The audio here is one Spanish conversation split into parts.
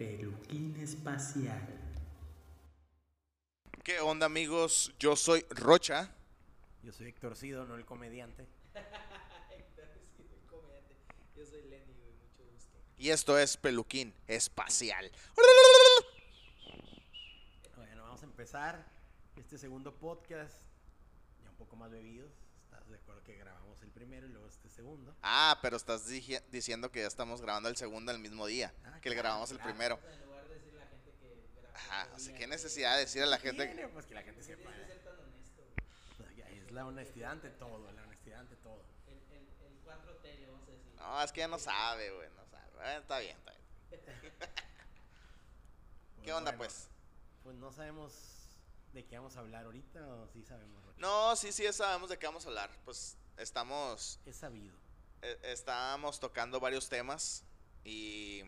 Peluquín Espacial. ¿Qué onda amigos? Yo soy Rocha. Yo soy Héctor Cido, no el comediante. Yo soy Lenny, mucho gusto. Y esto es Peluquín Espacial. Bueno, vamos a empezar este segundo podcast, ya un poco más bebidos. ¿Estás de acuerdo que grabamos el primero y luego este segundo? Ah, pero estás diciendo que ya estamos grabando el segundo el mismo día. Ah, que le claro, grabamos el claro. primero. O sea, en lugar de decirle a la gente que grabó Ajá, o sea, qué necesidad de decir a la gente... Tiene, pues que la gente sepa. que ser tan honesto, güey. Ya Es la honestidad ante todo, la honestidad ante todo. El, el, el 4T, le vamos a decir. No, es que ya no sabe, güey, no sabe. Bueno, está bien, está bien. ¿Qué onda, bueno, pues? Pues no sabemos de qué vamos a hablar ahorita o sí sabemos. No, sí, sí, sabemos de qué vamos a hablar. Pues estamos... Es sabido. eh, estábamos tocando varios temas y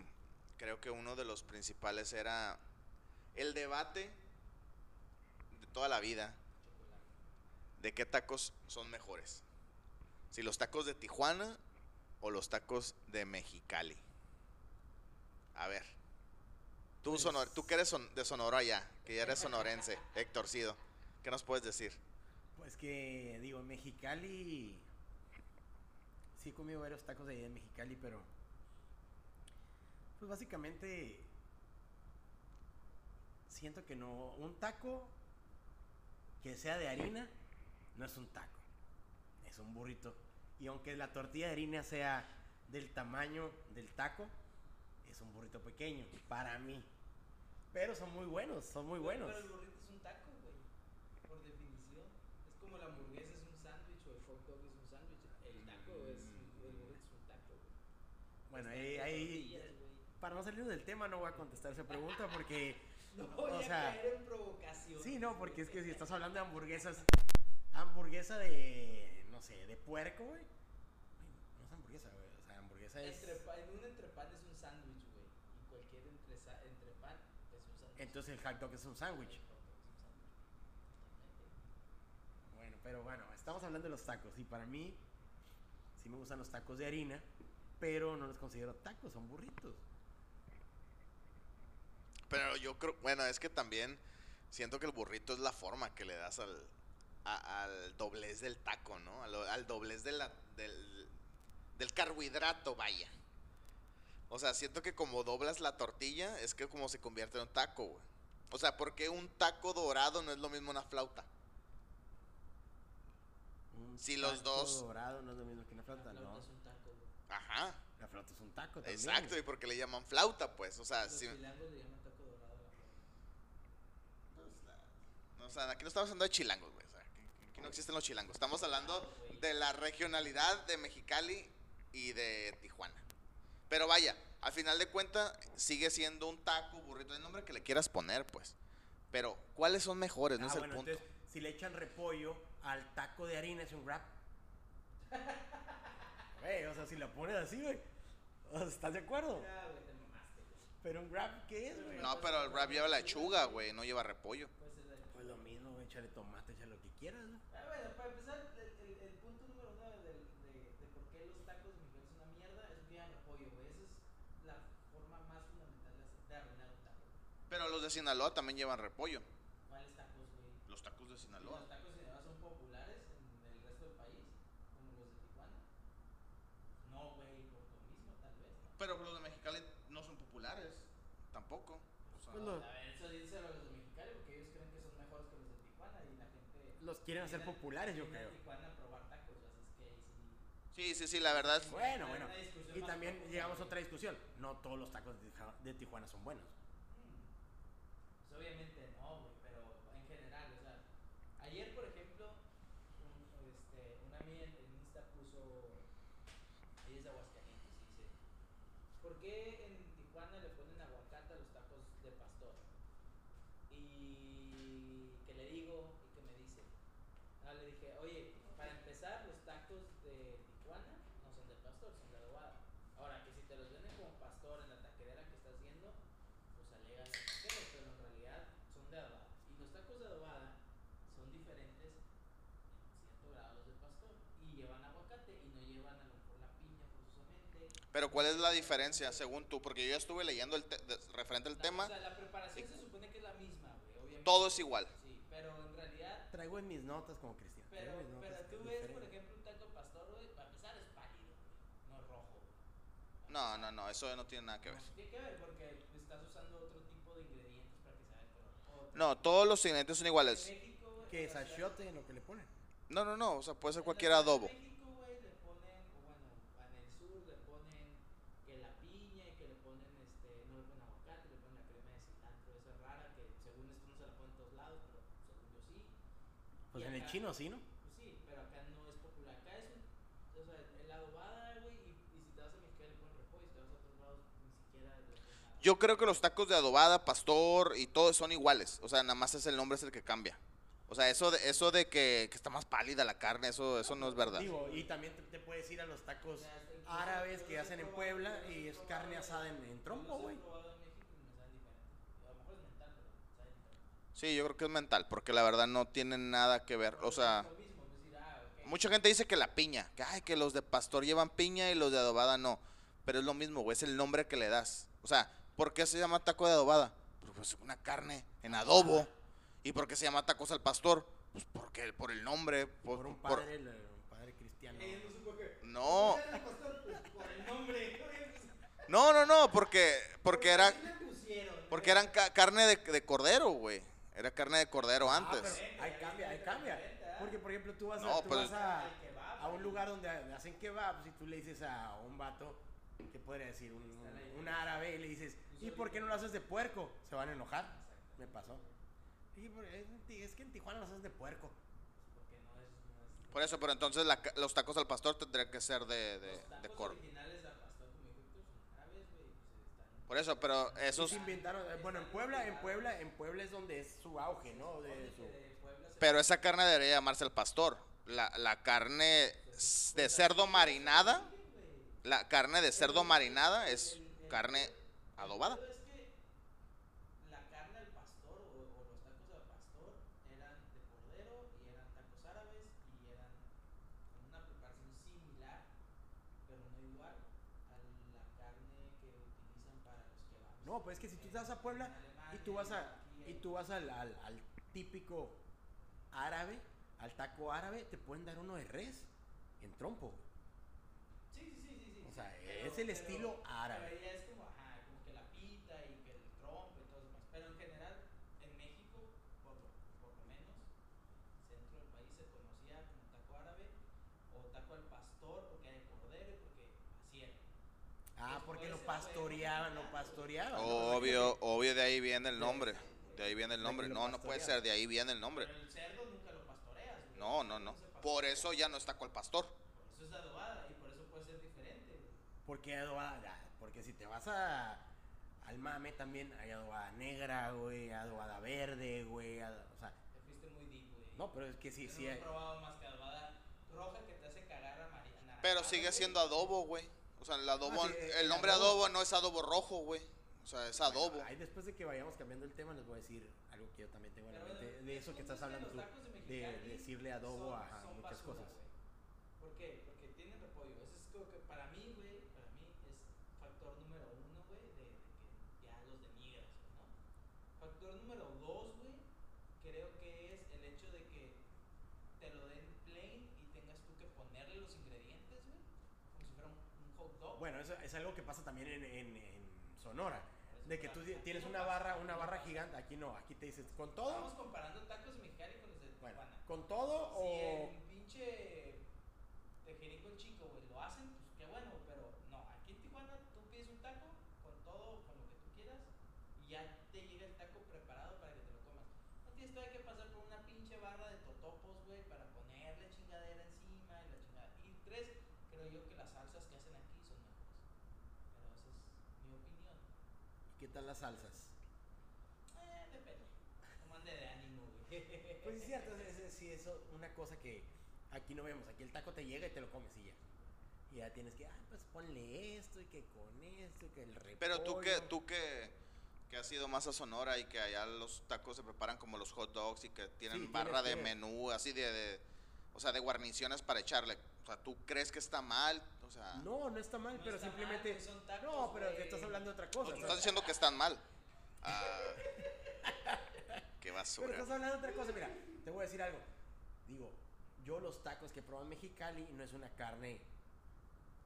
creo que uno de los principales era el debate de toda la vida de qué tacos son mejores. Si los tacos de Tijuana o los tacos de Mexicali. A ver. Tú, Pues- Sonor- tú que eres son- de Sonora allá, que ya eres sonorense, Héctor Cido, ¿qué nos puedes decir? Pues que, digo, en Mexicali. Sí he comido varios tacos de ahí en Mexicali, pero. Pues básicamente. Siento que no. Un taco que sea de harina no es un taco. Es un burrito. Y aunque la tortilla de harina sea del tamaño del taco, es un burrito pequeño. Para mí. Pero son muy buenos, son muy Güey, buenos. Pero el burrito es un taco, güey. Por definición. Es como la hamburguesa es un sándwich o el hot dog es un sándwich. El taco es. El burrito es un taco, güey. Bueno, ahí, ahí para no salir del tema no voy a contestar esa pregunta porque No voy o a sea, caer en provocación. sí, no, porque es que si estás hablando de hamburguesas, hamburguesa de no sé, de puerco, güey. No es hamburguesa, güey, o sea, hamburguesa es Entrepa- en un entrepan es un sándwich, güey. Y cualquier entrepan es un sándwich. entonces el hot dog es un sándwich. El hot dog es un sándwich. Totalmente. Bueno, pero bueno, estamos hablando de los tacos y para mí sí me gustan los tacos de harina, pero no los considero tacos, son burritos. Pero yo creo, bueno, es que también siento que el burrito es la forma que le das al, a- al doblez del taco, ¿no? Al, al doblez de la- del, del carbohidrato, vaya. O sea, siento que como doblas la tortilla, es que como se convierte en un taco, güey. O sea, porque un taco dorado no es lo mismo una flauta. Un Si los taco dos- dorado no es lo mismo que una flauta, La flauta no. es un taco, güey. Ajá, La flauta es un taco también. exacto, y porque le llaman flauta, pues. O sea, Los si, chilangos le llaman taco dorado a la flauta. No, o sea, aquí no estamos hablando de chilangos, güey. O sea, aquí, aquí no existen los chilangos. Estamos hablando de la regionalidad de Mexicali y de Tijuana. Pero vaya, al final de cuentas sigue siendo un taco, burrito, el nombre que le quieras poner, pues. Pero, ¿cuáles son mejores? No Ah, es el punto. entonces, si le echan repollo al taco de harina, es un wrap. Güey, o sea, si la pones así, güey. o sea, ¿Estás de acuerdo? Ya, güey, te mamaste, güey. Pero un wrap, ¿qué es, güey? No, pero el wrap lleva lechuga, güey, no lleva repollo. La Pues lo mismo, güey, échale tomate, échale lo que quieras, ¿no? Ah, bueno, para empezar, el, el, el punto número uno del- de, de, por qué los tacos de Miguel son una mierda es que llevan repollo, güey. Esa es la forma más fundamental de, hacer- de arruinar un taco. güey. Pero los de Sinaloa también llevan repollo. ¿Cuáles tacos, güey? Los tacos de ¿Y Sinaloa. ¿Los tacos de Sinaloa son populares en el resto del país? ¿Como los de Tijuana? No, güey, por lo mismo, tal vez, ¿no? Pero los de Mexicali no son populares. Tampoco. O sea, Pues no. A ver, eso dice los de Mexicali porque ellos creen que son mejores que los de Tijuana y la gente. Los quieren hacer populares, yo creo. Tijuana a probar tacos, así es que ahí sí. Sí, sí, sí, la verdad. Bueno, bueno. Y también llegamos a otra discusión. No todos los tacos de Tijuana son buenos. Pues obviamente no, güey, pero en general, o sea, ayer por ejemplo, un, este, una amiga en, Insta puso, ella es de Aguascalientes y dice, ¿por qué en Tijuana le ponen aguacate a los tacos de pastor? Y que le digo y que me dice, ah, le dije, oye, para empezar los tacos de Tijuana no son de pastor, son de adobada. Ahora, que si te los venden como pastor en la taquerera que estás viendo, pues alegan los taqueros, pero en realidad son de adobada. Y los tacos de adobada son diferentes en cierto grado a los de pastor. Y llevan aguacate y no llevan a lo mejor la piña forzosamente. Pero ¿cuál es la diferencia según tú? Porque yo ya estuve leyendo el te- de- referente al La- tema. O sea, la preparación se supone que es la misma, güey, obviamente. Todo es igual. Sí, pero en realidad Traigo en mis notas como Cristian. Pero, pero tú ves, por diferente. ejemplo, un taco pastor, güey, para empezar es pálido, no es rojo. No, no, no, eso no tiene nada que ver. No, Tiene que ver porque estás usando otro tipo de ingredientes para que sabe color. Otro. No, todos los ingredientes son iguales. Que es achiote en lo que le ponen. No, no, no, o sea, puede ser cualquier adobo. México, güey, le ponen, o bueno, en el sur le ponen que la piña y que le ponen, este, no le ponen aguacate, le ponen la crema de cilantro, esa es rara, que según esto no se la ponen en todos lados, pero según yo sí. Pues Y en el chino sí, ¿no? Pues sí, pero acá no es popular. Acá es un, o sea, el adobada, güey, y, y si te vas a Mexicali le ponen repollo, si te vas a otros lados ni siquiera. Yo creo que los tacos de adobada, pastor y todo son iguales. O sea, nada más es el nombre es el que cambia. O sea, eso de, eso de que, que está más pálida la carne, eso, eso no es verdad. Digo, y también te, te puedes ir a los tacos árabes que hacen en Puebla y es carne asada en, en trompo, güey. probado en México y me saben diferente. A lo mejor es mental, pero saben diferente. Sí, yo creo que es mental, porque la verdad no tienen nada que ver. O sea, mucha gente dice que la piña, que, ay, que los de pastor llevan piña y los de adobada no. Pero es lo mismo, güey, es el nombre que le das. O sea, ¿por qué se llama taco de adobada? Porque pues una carne en adobo. ¿Y por qué se llama tacos al pastor? Pues porque por el nombre. Por, Por un por- padre, el- un padre cristiano. No ¿Por? Pues, por el nombre. no, no, no, porque, porque era, porque eran ca- carne de, de cordero, güey. Era carne de cordero Ah, antes. pero ahí cambia, ahí cambia. Porque, por ejemplo, tú vas, a, No, tú pues- vas a, kebab, un lugar donde hacen kebabs y tú le dices a un vato, ¿qué podría decir? Un, árabe y le dices, ¿y por qué no lo haces de puerco? Se van a enojar. Me pasó. Y por- es, que en Tijuana lo haces de puerco. Por eso, pero entonces la los tacos al pastor tendrían que ser de, de, los de cordero. originales al pastor, como dijo Héctor, son árabes, güey. Pues están. Por eso, pero esos... se inventaron, eh, bueno, en Puebla, en Puebla, en Puebla es donde es su auge, ¿no? De su, Pero esa carne debería llamarse el pastor. La, la carne de cerdo marinada, la carne de cerdo marinada es carne adobada. Pero es que la carne al pastor o, o los tacos al pastor eran de cordero y eran tacos árabes y eran con una preparación similar, pero no igual a la carne que utilizan para los kebabs. No, pues es que si tú vas a Puebla y tú vas a y tú vas al, al, al típico árabe, al taco árabe, te pueden dar uno de res en trompo. Sí, sí, sí, sí, sí. O sea, Pero- es el estilo árabe. Pero ya es como, ajá, como que la pita y que el trompo y todo eso más. Pero en general, en México, por lo, por lo menos, centro del país se conocía como taco árabe o taco al pastor porque era de cordero y porque así era. Ah, porque lo pastoreaban, lo pastoreaban. ¿no? Obvio, obvio, de ahí viene el nombre. De ahí viene el nombre. No, no puede ser, de ahí viene el nombre. Pero el cerdo nunca lo pastoreas. No, no, no. Por eso ya no es taco al pastor. Por eso es adobada y por eso puede ser diferente. güey. Porque adobada, porque si te vas a al mame también hay adobada negra, güey, adobada verde, güey, o sea, Te fuiste muy deep, güey. no, pero es que sí, sí no he hay. probado más que adobada roja que te hace cagar amarilla. Pero sigue siendo adobo, güey. O sea, el adobo, Ah, sí, eh, el el nombre adobo. adobo no es adobo rojo, güey. O sea, es adobo. Bueno, ahí después de que vayamos cambiando el tema les voy a decir algo que yo también tengo en la mente de eso que estás hablando tú, de decirle adobo son- a son muchas basura, cosas. güey. ¿Por qué? Porque tienen repollo. Eso es como que para mí, güey, para mí es factor número uno, güey, de, de que ya los denigras, ¿no? Factor número dos, güey, creo que es el hecho de que te lo den plain y tengas tú que ponerle los ingredientes, güey, como si fuera un, un hot dog. Bueno, eso es algo que pasa también en, en- en Sonora, de que tú tienes una barra, una barra gigante, aquí no, aquí te dices con Estamos todo, comparando tacos de Mexicali con los de bueno, Tijuana. con todo Si o el pinche tejerico el chico, güey, lo hacen, pues qué bueno, pero no, aquí en Tijuana tú pides un taco con todo, con lo que tú quieras, y ya te llega el taco preparado para que te lo comas. No tienes todavía que pasar por una pinche barra de totopos, güey, para ponerle chingadera encima y la chingada. Y tres, creo yo que las salsas que hacen aquí son mejores. Pero esa es mi opinión. ¿qué tal las salsas? Eh, depende. De ánimo, güey. Pues es cierto, es, es- sí, eso una cosa que aquí no vemos, aquí el taco te llega y te lo comes y ya. Y ya tienes que, ah, pues ponle esto y que con esto y que el repollo. Pero tú que, tú que, que has ido más a Sonora y que allá los tacos se preparan como los hot dogs y que tienen Sí, barra de menú, así de, de- o sea, de guarniciones para echarle. O sea, ¿tú crees que está mal? O sea, No, no está mal, No pero está mal, simplemente. güey, son tacos, no, pero estás hablando de otra no, cosa. tú o estás sea, diciendo que están mal. Ah, qué Pero basura. estás hablando de otra cosa. Mira, te voy a decir algo. Digo, yo los tacos que probé en Mexicali no es una carne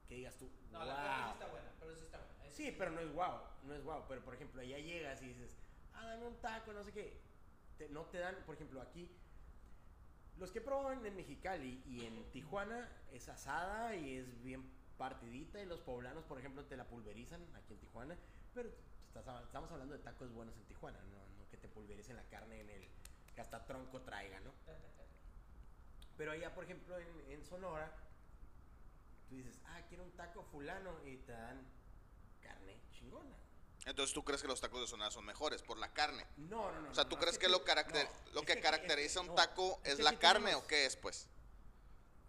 que digas tú, No, wow. la carne sí está buena, pero sí está buena. Es- Sí, pero no es wow, no es wow. Pero por ejemplo, allá llegas y dices, ah, dame un taco, no sé qué. Te- no te dan, por ejemplo, aquí. Los que proban en Mexicali y en Tijuana es asada y es bien partidita. Y los poblanos, por ejemplo, te la pulverizan aquí en Tijuana. Pero estamos hablando de tacos buenos en Tijuana, no, no que te pulvericen la carne en el. que hasta tronco traiga, ¿no? Pero allá, por ejemplo, en, en Sonora, tú dices, ah, quiero un taco fulano y te dan carne chingona. Entonces, ¿tú crees que los tacos de Sonora son mejores por la carne? No, no, no. O sea, ¿tú no, crees es que lo, tú- caracter no, lo que es caracteriza un taco es la carne tenemos- o qué es, pues?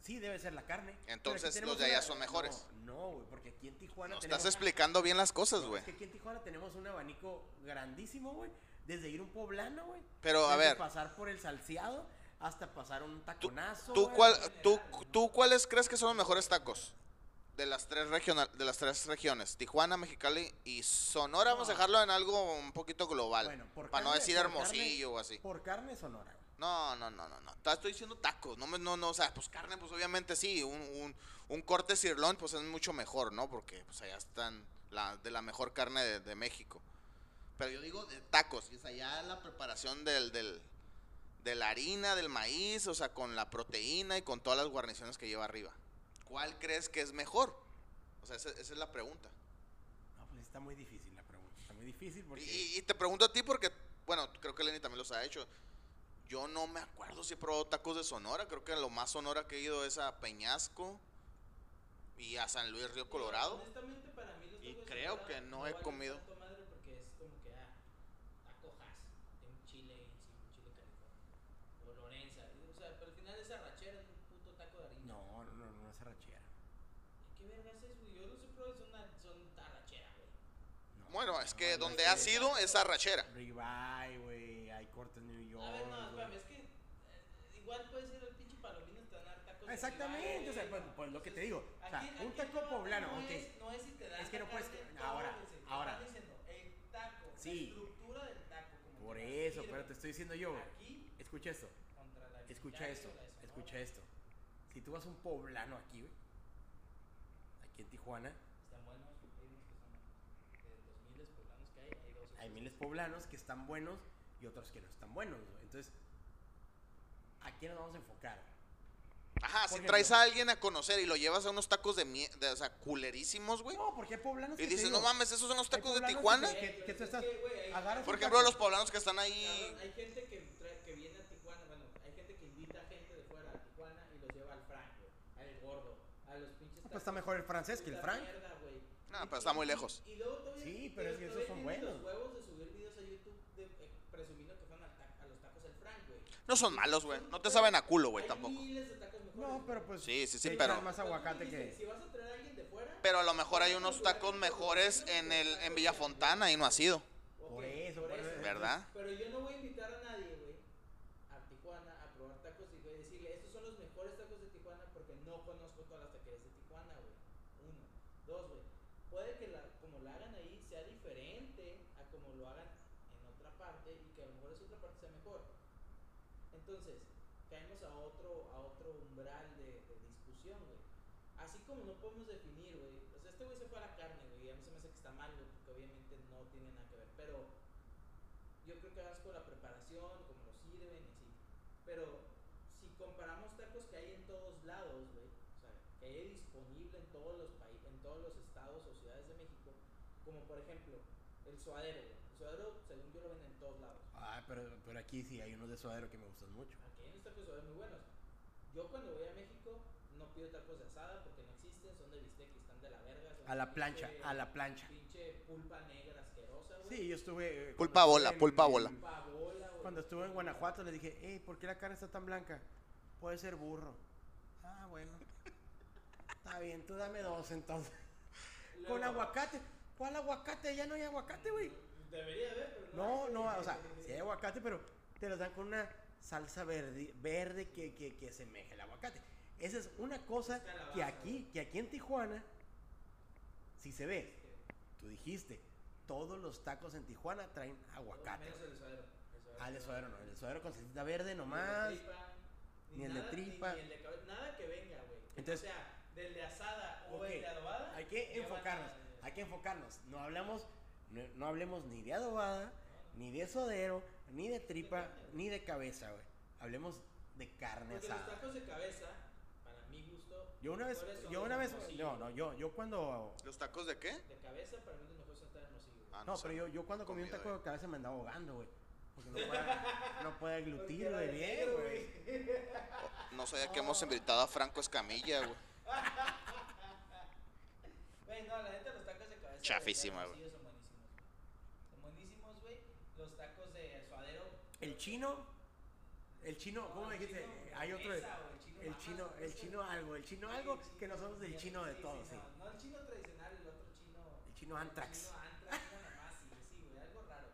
Sí, debe ser la carne. Entonces, los de allá una- son mejores. No, güey, porque aquí en Tijuana No tenemos... estás explicando bien las cosas, güey. es que aquí en Tijuana tenemos un abanico grandísimo, güey. Desde ir un poblano, güey. Pero, a ver. pasar por el salseado hasta pasar un taconazo. ¿Tú, güey. cuál, tú, ¿Tú cuáles crees que son los mejores tacos? De las tres regional, de las tres regiones, Tijuana, Mexicali y Sonora, vamos a No. dejarlo en algo un poquito global. Bueno, por para no carne- decir por hermosillo carne- o así. Por carne sonora. No, no, no, no, no. Estoy diciendo tacos. No, no, no, o sea, pues carne, pues obviamente sí. Un, un, un corte sirloin, pues es mucho mejor, ¿no? Porque pues allá están la, de la mejor carne de, de México. Pero yo digo de tacos. Y es allá la preparación del, del, de la harina, del maíz, o sea, con la proteína y con todas las guarniciones que lleva arriba. ¿Cuál crees que es mejor? O sea, esa, esa es la pregunta. No, pues está muy difícil la pregunta. Está muy difícil porque... Y, y te pregunto a ti porque, bueno, creo que Lenny también los ha hecho. Yo no me acuerdo si he probado tacos de Sonora. Creo que lo más Sonora que he ido es a Peñasco y a San Luis Río Colorado. Honestamente, para mí los Y tacos de creo Sonora que no he comido. tanto madre porque es como que, ah, taco Hass, de un chile en sí, un chile california. O Lorenza. O sea, pero al final es arrachera, es un puto taco de harina. No, no, no, no es arrachera. ¿Qué vergas es, güey? Yo los he probado y son, una- son arrachera, güey. No, Bueno, es no, que no, donde ha que- sido es arrachera. Ribeye, güey, hay cortes New York. A ver, no, güey. espérame, es que eh, igual puede ser el pinche palomino dar tacos Exactamente, ribeye, o sea, pues, pues lo que te digo. O sea, un taco debate poblano, no ok. es, no es si te dan Es que no puedes- ahora, ahora. diciendo, el taco, Sí. la estructura del taco, como Por eso, pero te estoy diciendo yo. Aquí Escucha esto, escucha esto, escucha esto. Si tú vas a un poblano aquí, güey, aquí en Tijuana, Están buenos, hay unos que son de los miles poblanos que hay, hay miles poblanos que están buenos y otros que no están buenos, güey. Entonces, ¿a quién nos vamos a enfocar? Ajá, si Por traes ejemplo. a alguien a conocer y lo llevas a unos tacos de mierda, o sea, culerísimos, güey. No, porque hay poblanos Y dices, digo, no mames, esos son los tacos de Tijuana. Que, que- que tú Es estás, que, güey, hay- Por ejemplo, los poblanos que están ahí. Cabrón, hay gente que, trae- que viene a Tijuana, bueno, hay gente que invita a gente de fuera a Tijuana y los lleva al Frank, güey, al gordo, a los pinches. pues está mejor el francés que el Frank. mierda. No, Y- pero está muy y- lejos. Y, luego todavía, Sí, pero es que esos todavía son tienen buenos. los huevos de subir videos a YouTube de, eh, presumiendo que fueron a los tacos del Frank, güey. No son malos, güey. No te saben a culo, güey, tampoco. miles de tacos mejores. No, pero pues. Sí, sí, sí, pero- más aguacate que. Si vas a traer a alguien de fuera. Pero a lo mejor hay unos tacos mejores en el en Villafontana y no ha sido. Por eso, por eso. ¿Verdad? Pero yo no voy a invitar a nadie, güey, a Tijuana a probar tacos y güey, decirle, estos son los mejores tacos de Tijuana porque no conozco todas las taquerías de Tijuana, güey. Uno. Dos, güey. Puede que la, como la hagan ahí sea diferente a como lo hagan en otra parte y que a lo mejor esa otra parte sea mejor. Entonces, caemos a otro, a otro umbral de, de discusión, güey. Así como no podemos definir, güey. O sea, este güey se fue a la carne, güey. A mí se me hace que está mal, güey, porque obviamente no tiene nada que ver. Pero yo creo que vas con la preparación, como lo sirven y así. Pero si comparamos tacos que hay en todos lados, güey, o sea, que hay disponible en todos los países, en todos los estados o ciudades de México, como por ejemplo el suadero, güey. El suadero, según yo, lo venden en todos lados. Ah, pero, pero aquí sí hay unos de suadero que me gustan mucho. Aquí hay unos tacos de suadero muy buenos. Yo cuando voy a México no pido tacos de asada porque no existen, son de bistec y están de la verga. A la pinche- plancha, a la plancha. Pinche pulpa negra asquerosa, güey. Sí, yo estuve. eh, Pulpa bola, en- pulpa bola. Pulpa bola, güey. Cuando estuve en Guanajuato le dije, hey, ¿por qué la carne está tan blanca? Puede ser burro. Ah, bueno. Está bien, tú dame dos entonces. Luego- Con aguacate. ¿Cuál aguacate? Ya no hay aguacate, güey. Debería haber, pero No, hay, no, güey. o sea, sí hay aguacate, pero te los dan con una salsa verde, verde que, que, que el aguacate. Esa es una cosa que aquí, que aquí en Tijuana, si se ve, tú dijiste, todos los tacos en Tijuana traen aguacate. Menos el suadero. Ah, el de suadero no, el de suadero con salsita verde nomás. tripa, ni el de tripa. Ni, el de cabe- nada que venga, güey. Entonces- no sea del de asada o el de adobada. Hay que enfocarnos, hay que enfocarnos. No hablamos, no, hablemos ni de adobada, ni de sodero, ni de tripa, ni de cabeza, güey. Hablemos de carne Porque los asada. tacos de cabeza. Yo una vez, yo una vez, no, no, yo, yo cuando, ¿Los tacos de qué? De cabeza, para mí los mejores de Hermosillo. güey. Ah, no, sé. pero yo, yo cuando comí un taco eh. de cabeza me andaba ahogando, güey. Porque no puede, no puede aglutir, güey, de bien, güey. No sabía que hemos invitado a Franco Escamilla, güey. Güey, no, la neta, los tacos de cabeza. Chafísima, güey. Son buenísimos. güey. Son buenísimos, güey. Los tacos de suadero. El chino, el chino, ¿cómo el dijiste? chino, Hay otro, el chino el chino, el chino algo, el chino Sí, algo, el que chino- nosotros del sí, chino de sí, todos, sí. No, no el chino tradicional, el otro chino. El chino Antrax. chino Antrax, chino Namasi, güey, sí, güey, algo raro.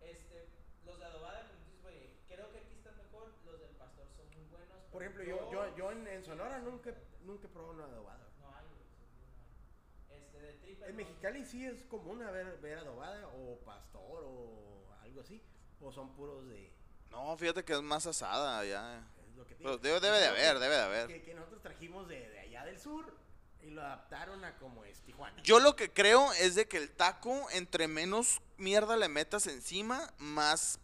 Este, los de adobada, como dices, güey, creo que aquí están mejor. Los del pastor son muy buenos. Por ejemplo, yo, yo, yo en, en Sonora nunca, nunca he probado una adobada. No hay, güey. Este, de tripa. En no- Mexicali sí es común ver, ver adobada o pastor o algo así. O son puros de... No, fíjate que es más asada ya. es lo que te Pero digo. debe, debe de haber, debe de haber. Que, que nosotros trajimos de, de allá del sur y lo adaptaron a como es Tijuana. Yo lo que creo es de que el taco, entre menos mierda le metas encima, más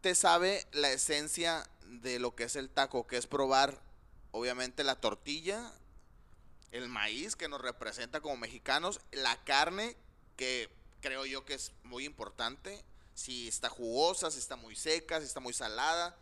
te sabe la esencia de lo que es el taco, que es probar, obviamente, la tortilla, el maíz que nos representa como mexicanos, la carne, que creo yo que es muy importante, si está jugosa, si está muy seca, si está muy salada.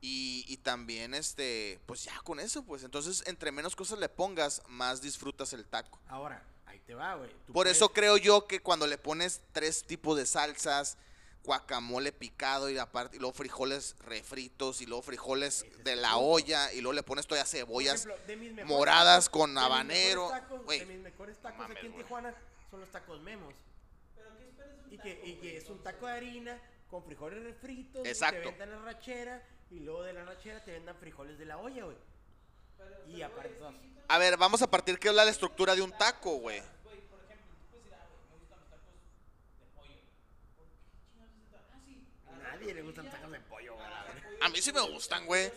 Y, y también, este, pues ya con eso, pues entonces, entre menos cosas le pongas, más disfrutas el taco. Ahora, ahí te va, güey. Por puedes- eso creo yo que cuando le pones tres tipos de salsas, guacamole picado y aparte y luego frijoles refritos y luego frijoles Ese de la punto. olla y luego le pones todavía cebollas. ejemplo, de moradas tacos- con de mis mejores habanero, tacos-. De mis mejores tacos mames, aquí en. Tijuana son los tacos memos. Pero ¿qué esperas de un Y taco, que, y güey? que es un taco de harina con frijoles refritos. y Exacto. Te vendan la rachera y luego de la rachera te vendan frijoles de la olla, güey. y aparte güey, dos. A ver, vamos a partir que es la estructura de un taco, güey. Güey, por ejemplo, tú puedes decir, ah, güey, me gustan los tacos de pollo. ¿Por qué chingados es el taco? Ah, sí. A nadie le gustan tacos de pollo, güey. pollo, A mí sí me gustan, güey.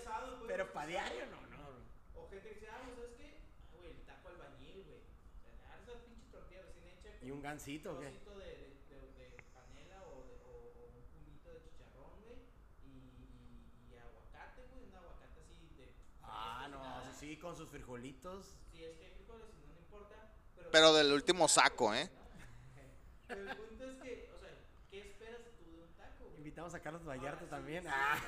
Pero para diario no, no. O gente que dice, ah, güey, ¿sabes qué? Ah, güey, el taco albañil, güey. O sea, agarra esa pinche tortilla recién hecha. ¿Y un gansito o un qué? trocito de, de, de, de panela o, de, o, o un pulito de chicharrón, güey. Y, y, y aguacate, güey. Un aguacate así de. Ah, fresco, no, sí, con sus frijolitos. Si es que hay frijoles, si no, no importa. Pero, Pero del último saco, ¿eh? Pero el punto es que, o sea, ¿qué esperas tú de un taco? güey? Invitamos a Carlos Vallarta sí, también. sí, Ah.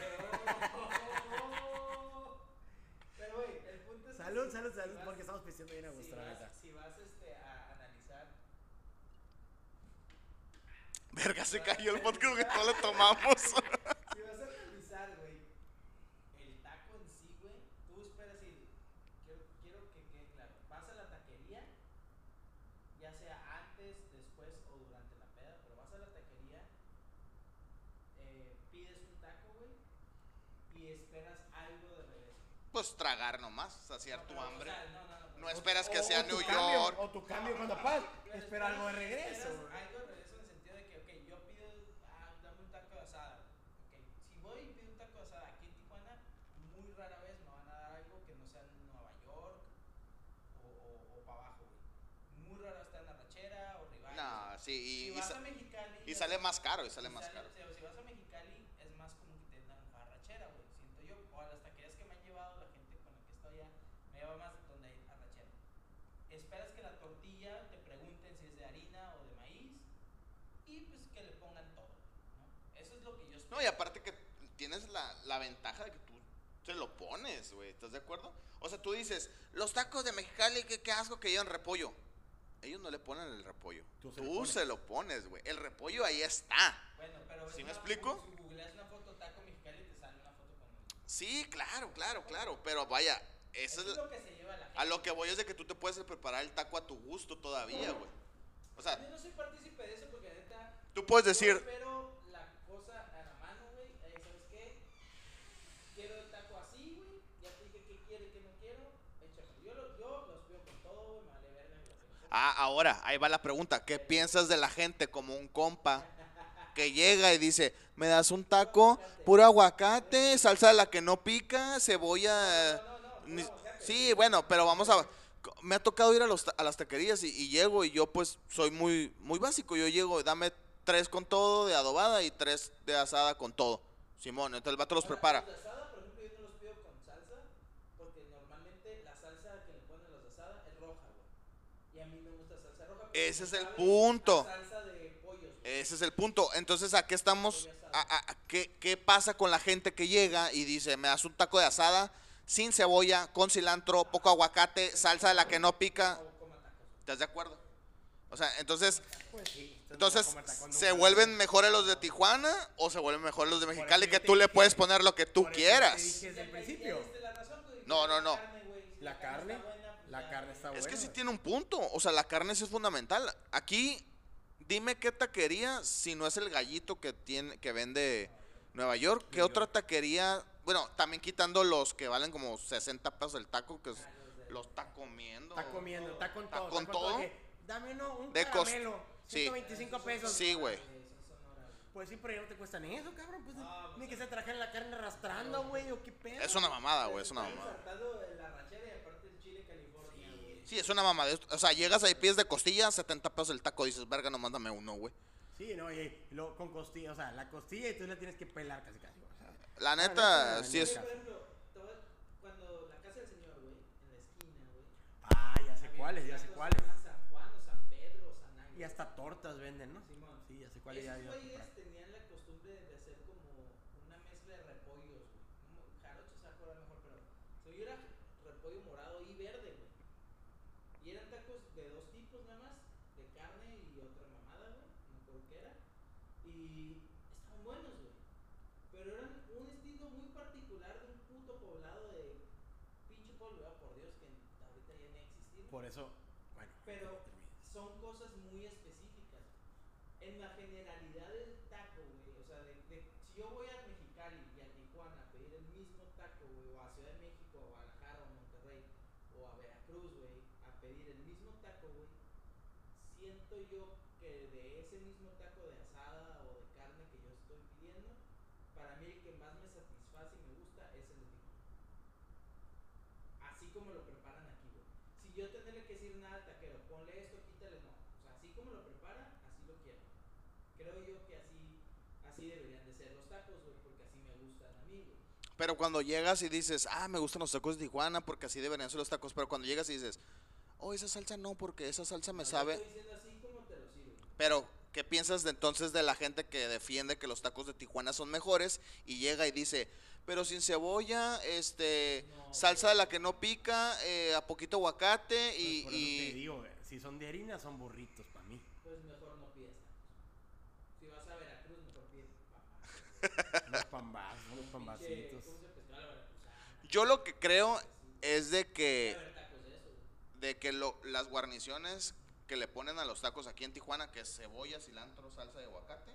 Pero, pero, güey, el punto es que Salud, si- salud, si salud, vas- porque estamos pisteando bien a si gusto, la vas, neta. si vas este, a analizar Verga, se cayó el podcast que no lo tomamos. Si vas a analizar, güey, el taco en sí, güey, tú esperas y quiero, quiero que quede claro. Vas a la taquería, ya sea antes, después o durante la peda, pero vas a la taquería, eh, pides un taco, güey, y esperas algo de regreso. Pues tragar nomás, saciar No, tu pero, o hambre. sea, no, no, no, esperas que sea o New cambio, York. O tu cambio cuando pero Espera algo de regreso. Algo de regreso en el sentido de que, ok, yo pido, ah, dame un taco de asada. Ok, si voy y pido un taco de asada aquí en Tijuana, muy rara vez me van a dar algo que no sea en Nueva York o, o, o para abajo, güey. Muy raro está en Arrachera o Rivales. No, sí, y, si y vas a Mexicali. y sale más caro, y sale más sale- caro. Si, si vas a Mexicali, es más común que te den arrachera, güey. Siento yo. O a las taquerías que me han llevado, la gente con la que estoy allá, me lleva más donde hay arrachera. Esperas que la tortilla te pregunten si es de harina o de maíz y pues que le pongan todo, ¿no? Eso es lo que yo espero. No, y aparte que tienes la, la ventaja de que tú te lo pones, güey. ¿Estás de acuerdo? O sea, tú dices, los tacos de Mexicali, qué, qué asco que llevan repollo. Ellos no le ponen el repollo. Tú Tú, se lo pones. se lo pones, güey. El repollo ahí está. Bueno, pero ¿Sí me una- explico? Si googleas una foto taco Mexicali, te sale una foto con Sí, claro, claro, claro. Pero vaya, eso es, es lo que se lleva la gente. a lo que voy es de que tú te puedes preparar el taco a tu gusto todavía, güey. O sea, Yo no soy partícipe de eso porque neta. tú puedes decir, la cosa a la mano, güey. Eh, ¿Sabes qué? Quiero el taco así, güey. Ya te dije qué quiero y qué no quiero. Ah, ahora, ahí va la pregunta. ¿Qué piensas de la gente como un compa que llega y dice, me das un taco, puro aguacate, salsa de la que no pica, cebolla... ni- Sí, bueno, pero vamos a... Me ha tocado ir a, los, a las taquerías y, y llego y yo pues soy muy, muy básico. Yo llego, dame tres con todo de adobada y tres de asada con todo. Simón, entonces el vato los prepara. Los de asada, por ejemplo, yo no los pido con salsa, porque normalmente la salsa que le ponen a los de asada es roja, güey. Y a mí me gusta salsa roja. porque Ese es el punto. Ese es el punto. Entonces, ¿a qué estamos? a- a- a- qué, qué pasa con la gente que llega y dice, me das un taco de asada sin cebolla, con cilantro, poco aguacate, salsa de la que no pica? ¿Estás de acuerdo? O sea, entonces, Pues sí. entonces, ¿se vuelven mejores los de Tijuana o se vuelven mejores los de Mexicali que tú le puedes poner lo que tú quieras? No, no, no. La carne, La carne, está buena, pues Es que sí tiene un punto. O sea, la carne sí es fundamental. Aquí, dime qué taquería, si no es el gallito que tiene, que vende Nueva York, ¿qué New otra York. taquería? Bueno, también quitando los que valen como 60 pesos el taco, que es- los está comiendo. Está comiendo, está con ¿Está todo. con está todo? que, Dame no, un De caramelo. sí. 125 pesos. Sí, güey. Güey. Pues sí, pero ya no te cuestan eso, cabrón. Pues No, ni que se trajeran la carne arrastrando, güey, o qué pedo. Es una mamada, güey, es una mamada. ensartado en la ranchera y aparte el chile California, güey. Sí, es una mamada. O sea, llegas ahí, pies de costilla, 70 pesos el taco, dices, verga, no mándame uno, güey. Sí, no, y, luego con costilla, o sea, la costilla y tú la tienes que pelar casi casi. O sea, La neta, neta, la sí es... neta. Por ejemplo, a- cuando la casa del señor, güey, en la esquina, güey. Ah, ya sé cuáles, ya sé cuáles. San Juan o San Pedro o San Ángel. Y hasta tortas venden, ¿no? Simón. Sí, ya sé cuáles Esos güeyes tenían la costumbre de hacer como una mezcla de repollos, güey. Jarocho se acuerda mejor, pero se yo era repollo morado y verde, güey. Y eran tacos de dos tipos nada más, de carne y otra mamada, güey. No me acuerdo qué era. Y estaban buenos, güey. Pero eran un estilo muy particular de un puto poblado de pinche pueblo, ¿verdad? por Dios, que ahorita ya no existe. Por eso, bueno. Pero son cosas muy específicas. En la generalidad del taco, güey, o sea, de, de- si yo voy a Mexicali y a Tijuana a pedir el mismo taco, güey, o a Ciudad de México, o a Guadalajara, o a Monterrey, o a Veracruz, güey, a pedir el mismo taco, güey, siento yo que de ese mismo taco de asada o de carne que yo estoy pidiendo, para mí el que más me satisface y me gusta es el. Así como lo preparan aquí, güey. Si yo tenerle que decir nada al taquero, ponle esto, quítale, no. O sea, así como lo preparan, así lo quiero. Creo yo que así, así deberían de ser los tacos, güey, porque así me gustan a mí, güey. Pero cuando llegas y dices, ah, me gustan los tacos de Tijuana porque así deberían ser los tacos. Pero cuando llegas y dices, oh, esa salsa no, porque esa salsa me No, sabe. Estoy diciendo así como te lo sirvo. Pero, ¿qué piensas de entonces de la gente que defiende que los tacos de Tijuana son mejores y llega y dice, pero sin cebolla, este, No, salsa de la que no pica, eh, a poquito aguacate Pues y, por eso te digo, güey, si son de harina, son burritos para mí. Pues mejor no pides tacos. Si vas a Veracruz, mejor pides. Unos pambazos, unos pambacitos. Yo lo que creo es de que, de que lo- las guarniciones que le ponen a los tacos aquí en Tijuana, que es cebolla, cilantro, salsa de aguacate,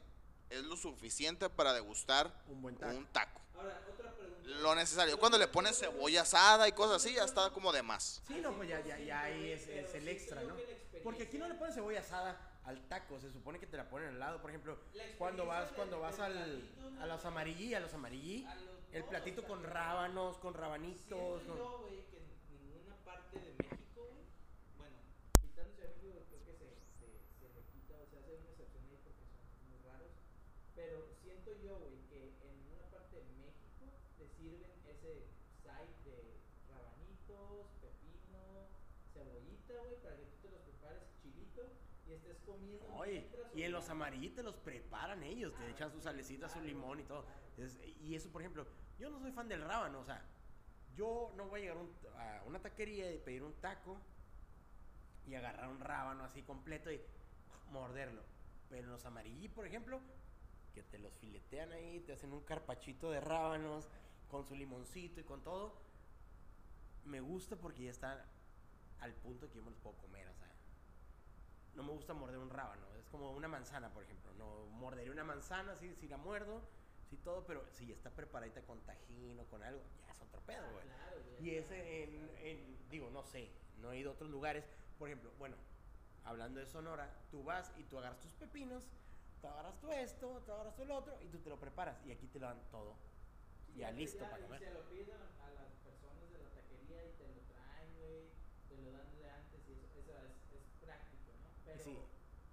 es lo suficiente para degustar Un buen taco. un taco. Ahora, otra pregunta. Lo necesario. Cuando le pones cebolla asada y cosas así, ya está como de más. Sí, no, pues ya, ya, ya ahí es, es el extra, ¿no? Porque aquí no le ponen cebolla asada al taco, se supone que te la ponen al lado. Por ejemplo, cuando vas, cuando vas al, a los amarillí, a los amarillí, el platito con rábanos, con rabanitos, con... yo, güey, que en ninguna parte de México, güey, bueno, quitando Ciudad de México, creo que se, se, se le quita, o sea, hace una excepción ahí porque son muy raros, pero siento yo, güey, que en ninguna parte de México te sirven ese side de rabanitos, pepino, cebollita, güey, para que tú te los prepares chilito y estés comiendo Oye, mientras, y en los amarillitos los preparan ellos, te echan su salecita, su limón y todo. Y eso, por ejemplo, yo no soy fan del rábano, o sea, yo no voy a llegar un- a una taquería y pedir un taco y agarrar un rábano así completo y morderlo. Pero en los amarillí, por ejemplo, que te los filetean ahí, te hacen un carpachito de rábanos con su limoncito y con todo, me gusta porque ya está al punto que yo me los puedo comer, o sea no me gusta morder un rábano. Es como una manzana, por ejemplo. No mordería una manzana, sí, si la muerdo, sí todo, pero si ya está preparadita con tajín o con algo, ya es otro pedo, güey. Claro, güey. Y ese en, en- digo, no sé, no he ido a otros lugares. Por ejemplo, bueno, hablando de Sonora, tú vas y tú agarras tus pepinos, tú agarras tú esto, tú agarras tú el otro y tú te lo preparas. Y aquí te lo dan todo. Ya Sí, listo ya, para comer. Se lo a, a las personas de la taquería y te lo traen, güey. Te lo dan de antes y eso, eso es, es práctico, ¿no? Pero, Sí.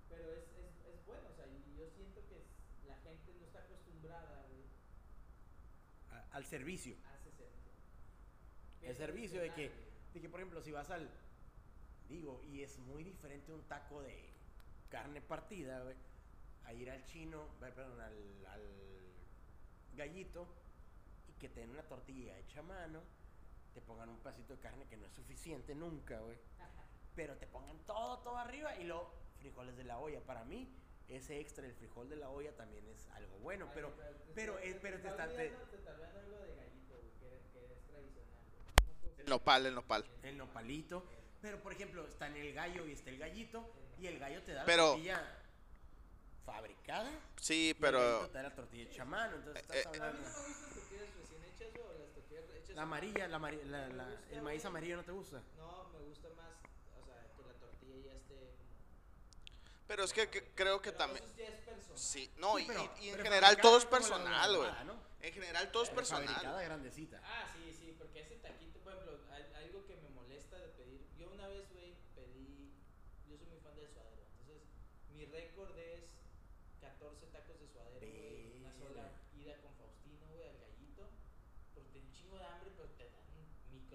pero es, es, es bueno, o sea, yo siento que la gente no está acostumbrada, güey, A- al servicio. a ese servicio. El es servicio de que, de que, por ejemplo, si vas al. Digo, y es muy diferente un taco de carne partida, güey, a ir al chino, perdón, al, al gallito, y que te den una tortilla hecha a mano, te pongan un pedacito de carne que no es suficiente nunca, güey, pero te pongan todo, todo arriba y luego frijoles de la olla. Para mí, ese extra, el frijol de la olla también es algo bueno, Ay, pero, te- pero, te- es- pero te está te- algo de gallito, que, que es tradicional, El nopal, el nopal. el nopalito. Pero, por ejemplo, está en el gallo y está el gallito. Y el gallo te da Pero- la tortilla fabricada. Sí, y el pero gallito te da la tortilla hecha a mano. Entonces, Eh, estás eh, A mí hablando. no me gustan las tortillas recién hechas, güey, o las tortillas hechas La amarilla, la la- la- el maíz amarillo no te gusta. No, me gusta más, o sea, que la tortilla ya esté como... pero es que, que creo que también sí, no, Sí, y, pero- y- y en general todo es personal, güey. ¿no? En general todo es personal. Fabricada grandecita. Ah, sí, sí, porque ese taquito, por ejemplo, algo que me molesta de pedir. Yo una vez, güey, pedí. Yo soy muy fan del suadero. Entonces, mi récord es 14 tacos de suadero, güey. en Una sola ida con Faustino, güey, al gallito. Porque tengo un chingo de hambre, pero te dan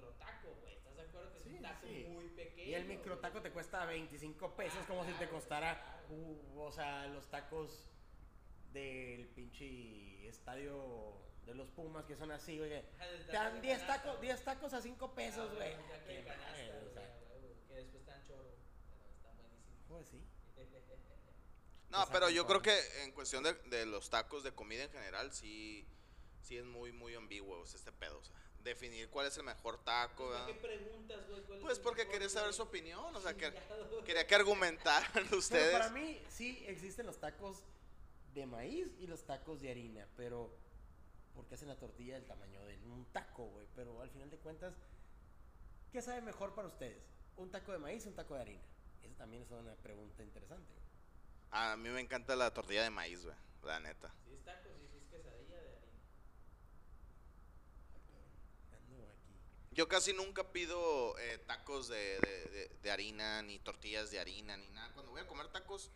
un micro taco, güey. ¿Estás de acuerdo que es Sí, un taco sí. muy pequeño? Y el micro güey? taco te cuesta 25 pesos, Ah, como si te claro, costara, claro. uh, o sea, los tacos del pinche estadio de los Pumas que son así, güey. Del Te dan de 10 canasta, tacos, güey. 10 tacos a 5 pesos, Ah, güey. madre, o sea, que después están choro, pero están buenísimos. pues sí. No, pero yo creo que en cuestión de, de los tacos de comida en general, sí, sí es muy, muy ambiguo este pedo. O sea, definir cuál es el mejor taco. Pues, ¿para ¿verdad? qué preguntas, güey? ¿Cuál es Pues porque quería saber su opinión, o sea, que quería que argumentaran Pero ustedes. para mí sí existen los tacos de maíz y los tacos de harina, pero porque hacen la tortilla del tamaño de un taco, güey. Pero al final de cuentas, ¿qué sabe mejor para ustedes? ¿Un taco de maíz o un taco de harina? Esa también es una pregunta interesante. güey. A mí me encanta la tortilla de maíz, güey, la neta. Si es tacos y si es quesadilla de harina. Ando aquí. Yo casi nunca pido eh, tacos de, de- de- de harina, ni tortillas de harina, ni nada. Cuando voy a comer tacos,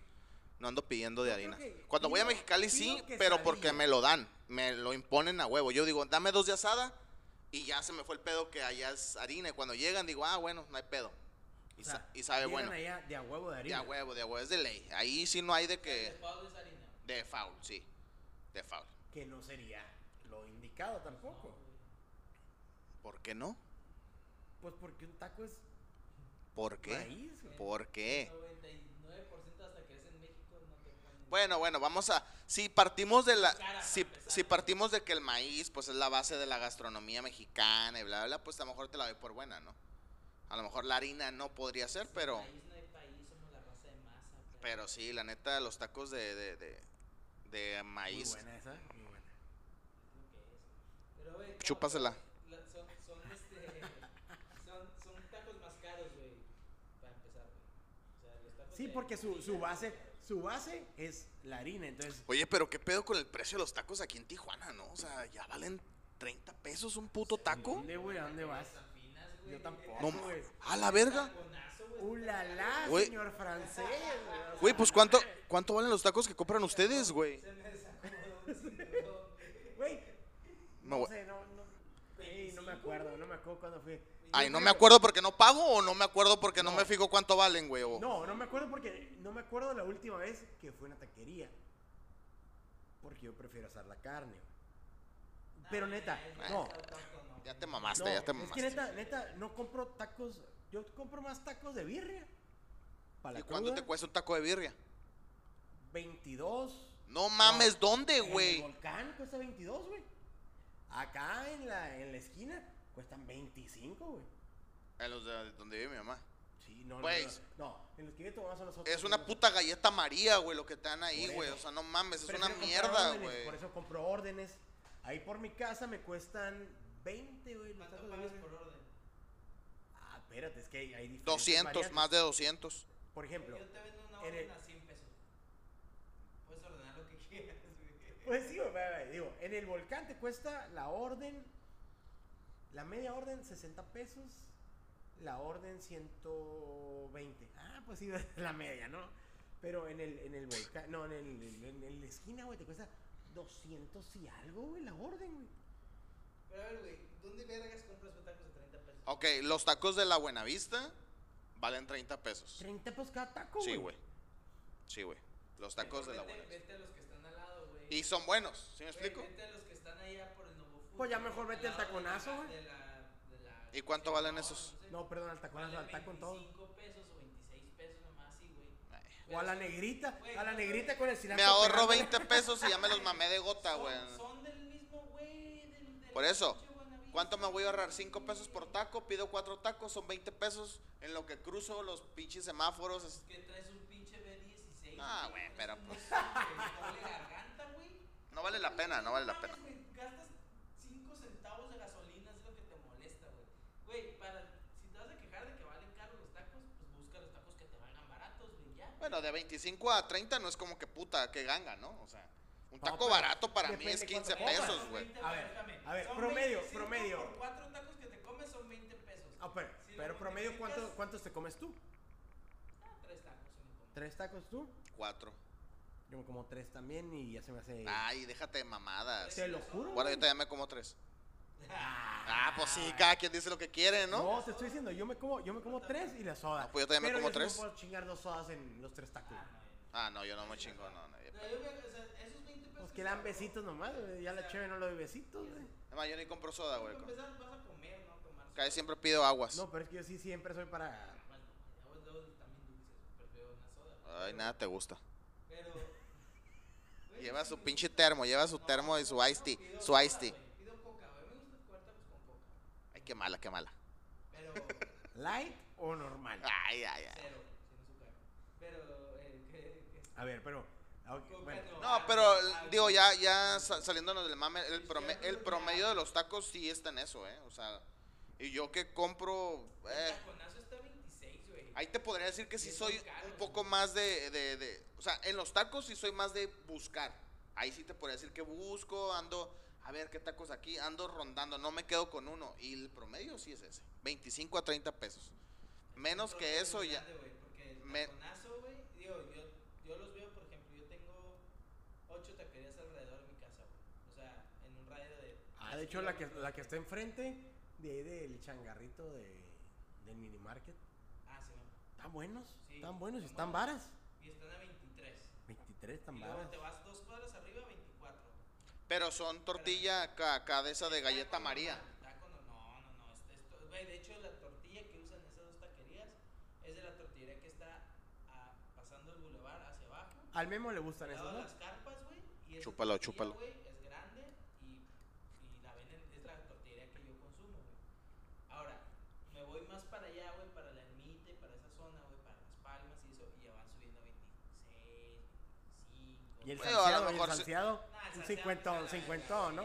no ando pidiendo de Yo harina. Cuando voy a Mexicali sí, pero porque me lo dan, me lo imponen a huevo. Yo digo, dame dos de asada y ya se me fue el pedo que allá es harina. Y cuando llegan digo, ah, bueno, no hay pedo. Y, O sa- sea, y sabe bueno. allá de a huevo de De harina. a huevo, de a huevo, es de ley. Ahí sí no hay de que... de Pablo es harina. De foul, sí. De foul. Que no sería lo indicado tampoco. ¿Por qué no? Pues porque un taco es ¿Por qué? maíz, güey. ¿Por qué? 99% hasta que es en México no te ponen. Bueno, bueno, vamos a. Si partimos de la. Cara, Si, si partimos de que el maíz, pues es la base de la gastronomía mexicana y bla, bla, bla, pues a lo mejor te la doy por buena, ¿no? A lo mejor la harina no podría ser, Sin pero. País, no hay país, somos la raza de masa. Pero sí, la neta, los tacos de. de, de, de Muy maíz. buena esa, muy buena. Pero, güey, Chúpasela. pero la- son, son, este, son, son tacos más caros, güey. Para empezar, güey. O sea, los tacos Sí, porque su, su base, su base es la harina, entonces Oye, pero qué pedo con el precio de los tacos aquí en Tijuana, ¿no? O sea, ya valen 30 pesos un puto taco. ¿Dónde, güey? ¿A dónde vas? Yo tampoco, No, güey. a la verga. Güey, ¡Uh, señor francés! güey, pues ¿cuánto, ¿cuánto valen los tacos que compran ustedes, güey? Güey. No voy- sé, no, no, ey, no me acuerdo, no me acuerdo cuándo fui. Ay, no me acuerdo porque no pago o no me acuerdo porque no, No. me fijo cuánto valen, güey. o- No, no me acuerdo porque no me acuerdo de la última vez que fue a una taquería. Porque yo prefiero asar la carne. güey. Pero neta, Ah, no. Ya te mamaste, No, ya te es mamaste. que neta, neta, no compro tacos. Yo compro más tacos de birria. Para ¿Y la cuánto cruda, te cuesta un taco de birria? 22. No mames, No, ¿dónde, En el güey? volcán cuesta 22, güey. Acá en la, en la esquina cuestan 25, güey. En los de donde vive mi mamá. Sí, no, no, Güey. no. No, en los que tomaba son los otros. Es una puta galleta María, güey, lo que te dan ahí, güey. O sea, no mames, es una mierda, órdenes, güey. Por eso compro órdenes. Ahí por mi casa me cuestan 20, güey. los ¿Cuánto pagas por orden? Ah, espérate, es que hay, hay diferentes 200, variantes. más de 200. por ejemplo, Yo te vendo una en orden el- a 100 pesos. Puedes ordenar lo que quieras, güey. pues sí, güey, digo, en el volcán te cuesta la orden, la media orden 60 pesos, la orden 120. Ah, pues sí, la media, ¿no? Pero en el, en el volcán, no, en el, en, el- en la esquina, güey, te cuesta 200 y algo, güey, la orden, güey. Pero a ver, güey, ¿dónde vergas compras un tacos de 30 pesos? Ok, los tacos de la Buenavista valen 30 pesos. 30 pesos cada taco, güey. Sí, güey. Sí, güey. Los tacos de la Vete- Buenavista. Vete a los que están al lado, güey. Y son buenos, ¿sí me explico? Vete a los que están allá por Pues ya mejor vete al taconazo, güey. de la- de la- ¿Y cuánto valen esos? No, perdón, al taconazo, al taco en todo. 25 pesos o 26 pesos nomás, sí, güey. O a la negrita, a la negrita con el Me cilantro. ahorro pegándole. 20 pesos y ya me los mamé de gota, güey. Son del mismo güey. Por eso, ¿cuánto me voy a ahorrar? güey. 5 pesos por taco, pido 4 tacos, son 20 pesos. En lo que cruzo los pinches semáforos. es- Que traes un pinche B16. Ah, güey, pero pues-. No vale la pena, no vale la pena. Gastas 5 centavos de gasolina, es lo que te molesta, güey. Güey, para, si te vas a quejar de que valen caros los tacos, pues busca los tacos que te valgan baratos, güey, ya. Bueno, de 25 a 30 no es como que puta, que ganga, ¿no? O sea, un No, taco pero barato para mí depende es 15 cuánto comas. pesos, güey. A ver, a ver, promedio, promedio. Por 4 tacos que te comes son 20 pesos. Ah, pero, Si lo pero promedio, ¿cuánto, multiplicas- ¿cuántos te comes tú? Ah, 3 tacos me. ¿Tres tacos tú? 4. Yo me como tres también y ya se me hace. Ay, déjate de mamadas. Te lo juro. Bueno, yo güey. también me como 3. Ah, pues sí, cada quien dice lo que quiere, ¿no? No, te estoy diciendo, yo me como, yo me como tres y la soda. No, pues yo también me Pero como yo sí tres. puedo chingar dos sodas en los tres tacos. Ah, no, Ah, yo no me chingo, no. no. no, yo me, o sea, esos 20 pesos. Pues que le dan besitos nomás, güey, ya la chévere no le doy besitos, güey. Además, yo ni compro soda, güey. Para empezar, vas a comer, no tomar. Casi siempre pido aguas. No, pero es que yo sí siempre soy para. Bueno, aguas luego también dulces, prefiero una soda. Ay, nada te gusta. Pero. Lleva su pinche termo, lleva su termo y su iced tea. Su iced tea. güey, Pido coca, güey. Me gusta comer tacos con coca. Ay, qué mala, qué mala. Pero. ¿Light o normal? Ay, ay, ay. Cero, sin azúcar. Pero, eh, ¿qué? qué? A ver, pero. ah, bueno. No, pero algo. digo, ya, ya sa- saliéndonos del mame, el, prome- el promedio de los tacos sí está en eso, ¿eh? O sea, y yo que compro, El eh, taconazo está 26, güey. ahí te podría decir que sí soy un poco güey. más de, de, de, o sea, en los tacos sí soy más de buscar. Ahí sí te podría decir que busco, ando, a ver qué tacos aquí, ando rondando, no me quedo con uno. Y el promedio sí es ese, 25 a 30 pesos. Menos que eso ya. grande, güey, porque el Me- taconazo, güey, digo, yo, yo los veo, por ejemplo, yo tengo 8 taquerías alrededor de mi casa, güey. O sea, en un radio de. Ah, de hecho, la que, la que está enfrente de ahí del changarrito de, del mini market. Ah, sí, man. Están buenos, Sí, están buenos y están varas. Y están a 23. 23 están varas. te vas dos cuadras arriba, 24. Pero son tortilla acá, acá de esa de galleta María. taco no, no, no, no. Este, esto, güey, de hecho, la tortilla que usan esas dos taquerías es de la tortillería que está ah, pasando el bulevar hacia abajo. Al Memo le gustan de ¿no? las carpas, güey. y esa Chúpalo, tortilla, chúpalo. güey, es grande y, y la venden, es la tortillería que yo consumo, güey. Ahora, me voy más para allá, güey, para la ermita y para esa zona, güey, para Las Palmas y eso, y ya van subiendo a 26, 25. Y el Bueno, a lo salseado, y el mejor salseado, Nah, un salseado, 50, un pues, 50, ¿no?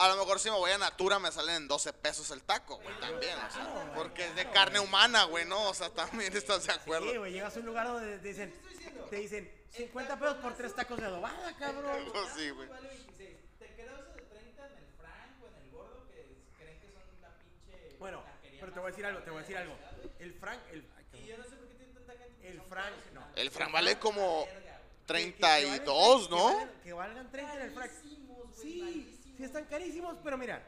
A lo mejor si me voy a Natura me salen en 12 pesos el taco, güey, también, o sea, porque es de carne humana, güey, ¿no? O sea, también estás de acuerdo. Sí, güey, llegas a un lugar donde te dicen, ¿Qué te dicen 50 pesos por tres tacos de adobada, cabrón. Pues sí, güey. Vale 26. Te creo eso de 30 en el Frank o en el Gordo que creen que son la pinche. Bueno, pero te voy a decir algo, te voy a decir algo. El Frank, el, ay, Y yo no sé por qué tiene tanta gente. porque El Frank, no. El Frank vale como Verga, güey. que- que- que 32, valgan- ¿no? Que valgan, que valgan 30 en el Frank. Carísimos, güey, Sí, malísimos. sí están carísimos, pero mira,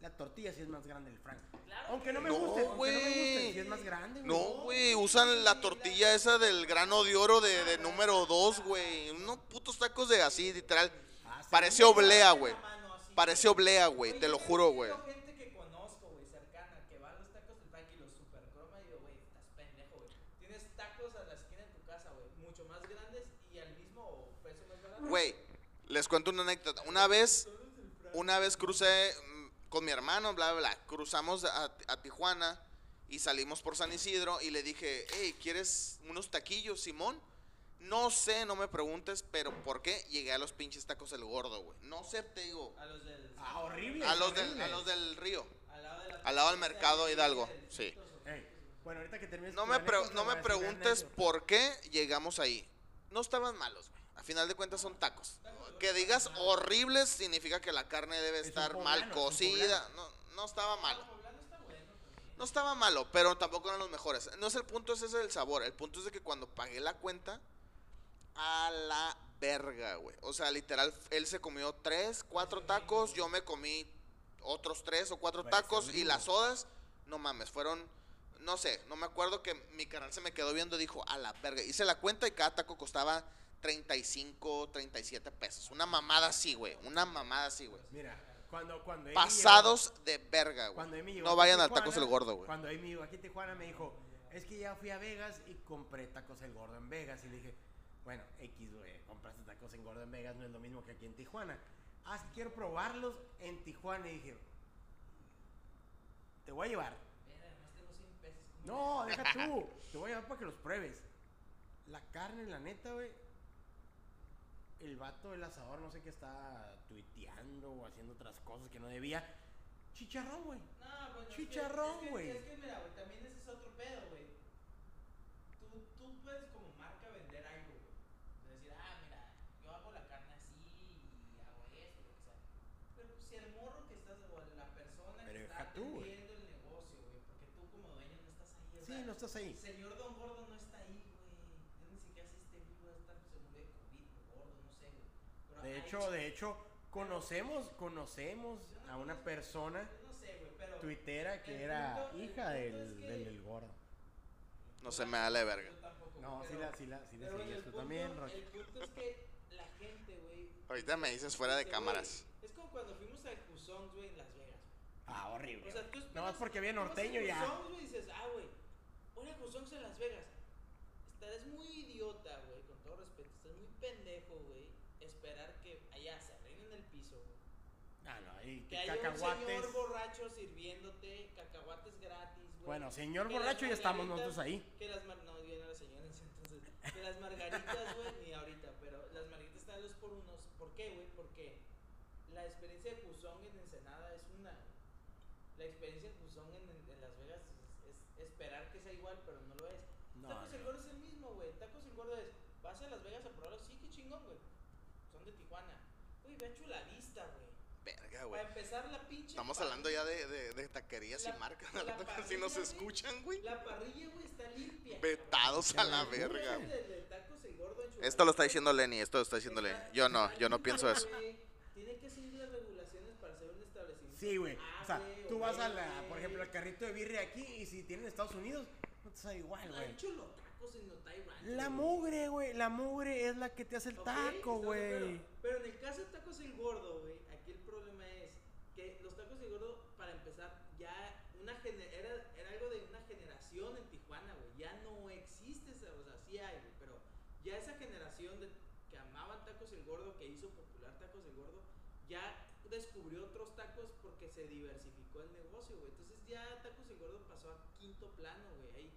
la tortilla sí es más grande el Frank. Claro Aunque no me No, guste, aunque no me güey. guste, sí es más grande, güey. No, güey, usan la tortilla esa del grano de oro de, de número 2, güey. Unos putos tacos de así, literal. Ah, sí. Parece oblea, güey. Parece oblea, güey, te lo juro, güey. visto gente que conozco, güey, cercana, que va a los tacos del Frank y los supercroma y digo, güey, estás pendejo, güey. Tienes tacos a la esquina de tu casa, güey, mucho más grandes y al mismo precio más barato. Güey, les cuento una anécdota. Una vez, una vez crucé mm, con mi hermano, bla, bla, bla. Cruzamos a, a Tijuana y salimos por San Isidro y le dije, hey, ¿quieres unos taquillos, Simón? No sé, no me preguntes, pero ¿por qué llegué a los pinches tacos el gordo, güey? No sé, te digo. A los del. Ah, horrible. A los del, a los del río. Al lado, de la al lado del mercado de- Hidalgo, del sí. Bueno, ahorita que termines No me, pre- anécdota, no me preguntes por qué llegamos ahí. No estaban malos, güey. A final de cuentas son tacos. Que digas horribles significa que la carne debe Es estar poblano, mal cocida. No, no estaba malo. No estaba malo, pero tampoco eran los mejores. No es el punto, ese es el sabor. El punto es de que cuando pagué la cuenta, a la verga, güey. O sea, literal, él se comió tres, cuatro tacos, yo me comí otros tres o cuatro tacos y las sodas, no mames, fueron, no sé, no me acuerdo que mi canal se me quedó viendo y dijo, a la verga. Hice la cuenta y cada taco costaba 35, 37 pesos. Una mamada así, güey. Una mamada así, güey. Mira, cuando, cuando Amy Pasados de verga, cuando güey. Amy llegó No vayan al tacos el gordo, güey. Cuando Amy llegó aquí a Tijuana me dijo, es que ya fui a Vegas y compré tacos el gordo en Vegas. Y le dije, bueno, X, güey, compraste tacos en gordo en Vegas, no es lo mismo que aquí en Tijuana. Ah, es que quiero probarlos en Tijuana. Y dije, te voy a llevar. Mira, además tengo 100 pesos. ¿cómo No, deja tú. Te voy a llevar para que los pruebes. La carne, la neta, güey. El vato del asador, no sé qué está tuiteando o haciendo otras cosas que no debía. Chicharrón, güey. No, bueno, es que- Chicharrón, es que- güey. Es que, mira, güey, también ese es otro pedo, güey. Tú, tú puedes como marca vender algo, güey. De decir, ah, mira, yo hago la carne así y hago esto, lo que sea. Pero pues, si el morro que estás, o la persona Pero que está tú, güey. atendiendo el negocio, güey, porque tú como dueño no estás ahí, o Sí, sea, no estás ahí. Señor Don Gordo no está ahí, güey. Yo ni siquiera sé si este vivo está, se murió de COVID, gordo, no sé, güey. Pero De hay hecho, de hecho, conocemos, conocemos a una persona no tuitera que era hija del, es que- del, del gordo. No se me da la verga. No, pero- sí la, sí la, sí la tú también, Rocha. El punto es que la gente, güey. Ahorita me dices fuera de cámaras. Es como cuando fuimos al Cusón, güey, en Las Vegas. Ah, horrible. O sea, tú esperas. Nada más porque vas norteño ya. Cusón, güey, dices, ah, güey, voy a Cusón en Las Vegas. Estarás muy idiota, güey, con todo respeto. Estás muy pendejo, güey. Esperar que allá se arreglen el piso, güey. Ah, no, y Que un cacahuates. señor borracho sirviéndote cacahuates gratis, güey. Bueno, señor Que borracho, ya estamos nosotros ahí. Que las mar... No, entonces. Que las margaritas, güey, ni ahorita, pero las margaritas están a los por unos. ¿Por qué, güey? Porque la experiencia de Cusón en Ensenada es una. La experiencia de Cusón en, en- en Las Vegas es, es esperar que sea igual, pero no lo es. No, Tacos el no. Gordo es el mismo, güey. Tacos el Gordo es, vas a Las Vegas a probarlo, sí, qué chingón, güey. Son de Tijuana. Uy, ve a Chula Vista, güey. Verga, güey. Para empezar la pinche. Estamos parrilla- hablando ya de, de, de taquerías y La- marcas. la si nos parrilla, escuchan, güey. La parrilla, güey, está limpia. Vetados a la verga. De- de tacos gordo en Esto lo está diciendo Lenny, esto lo está diciendo Lenny. Yo no, yo no pienso eso. Tiene que seguir las regulaciones para ser un establecimiento. Sí, güey. O sea, tú vas a la, por ejemplo, al carrito de birria aquí y si tienen Estados Unidos, no te sabe igual, güey. En Otay Ranch. La mugre, güey. La mugre es la que te hace el taco, güey. Pero en el caso de tacos el gordo, güey, aquí el problema es que los tacos el gordo, para empezar, ya una era, era algo de una generación en Tijuana, güey. Ya no existe, esa- o sea, sí hay, güey, pero ya esa generación de, que amaban tacos el gordo, que hizo popular tacos el gordo, ya descubrió otros tacos porque se diversificó el negocio, güey. Entonces ya tacos el gordo pasó a quinto plano, güey. Hay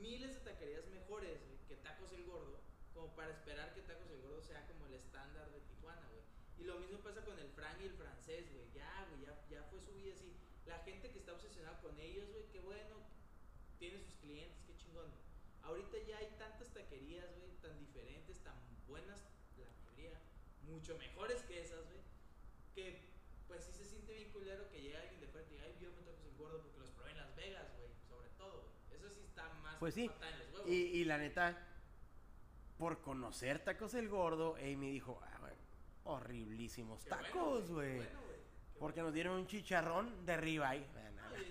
miles de taquerías mejores güey, que tacos el gordo, como para esperar que tacos el gordo sea como el estándar de Tijuana, güey. Y lo mismo pasa con el Frank y el francés, güey. Ya, güey, ya, ya fue su vida así. La gente que está obsesionada con ellos, güey, qué bueno, tiene sus clientes, qué chingón. Ahorita ya hay tantas taquerías, güey, tan diferentes, tan buenas, la mayoría, mucho mejores que esas, güey, que pues sí se siente bien culero que llegue alguien de fuera y diga, ay, yo me tacos el gordo porque los probé en Las Vegas, güey, sobre todo, güey. Eso sí está más Pues sí. los huevos. Y, y la neta, por conocer tacos el gordo, Amy dijo, ah, horriblísimos Qué bueno, tacos, güey. bueno. Qué Porque nos dieron un chicharrón de ribeye.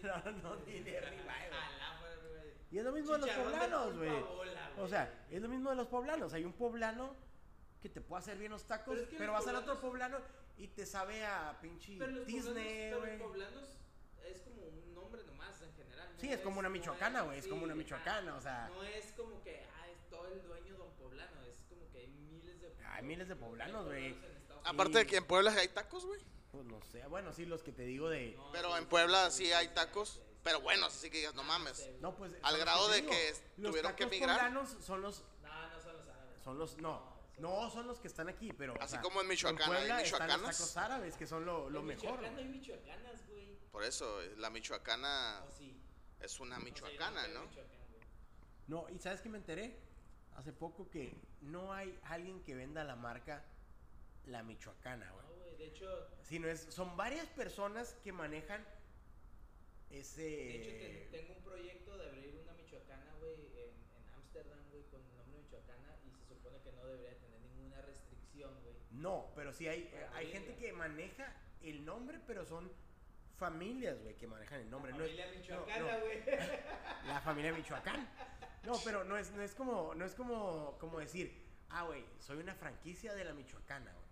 No, no, no, ni de bueno. ribeye. Y es lo mismo de los poblanos, güey. O sea, es lo mismo de los poblanos. Hay un poblano que te puede hacer bien los tacos, Pero es que pero, los vas al otro poblanos- poblano y te sabe a pinche Pero los Disney, poblanos, pero los poblanos es como un nombre nomás en general. Sí, no es como una no michoacana, güey, es sí, como una michoacana, o sea. No es como que, ah, es todo el dueño don poblano, es como que hay miles de Hay miles de poblanos, güey. en Aparte de que en Puebla hay tacos, güey. Pues no sé, bueno, sí, los que te digo de... Unidos. Pero en Puebla sí, hay tacos. Pero buenos, así que digas, no mames. No, pues... Al los grado de digo. que Los tuvieron que tacos emigrar. poblanos son los... No, no son los árabes. Son los... No, no, son los que están aquí, pero... o Así sea, como en Michoacán hay Puebla están los michoacanas. tacos árabes, que son lo, lo En mejor. Michoacán no hay michoacanas, güey. Por eso, la michoacana. O sí. Es una O sea, michoacana, ¿no? No, y ¿sabes qué me enteré? Hace poco que no hay alguien que venda la marca La Michoacana, güey. No, güey. De hecho, Sino es, son varias personas que manejan ese... de hecho te- tengo un proyecto de abrir una michoacana, güey, en Ámsterdam, güey, con el nombre michoacana y se supone que no debería tener ninguna restricción, güey. No, pero sí hay, hay gente que maneja el nombre, pero son familias, güey, que manejan el nombre. La no es- familia no, michoacana, no, güey. la familia Michoacán. No, pero no es, no es como, no es como, como decir, ah, güey, soy una franquicia de la Michoacana, güey.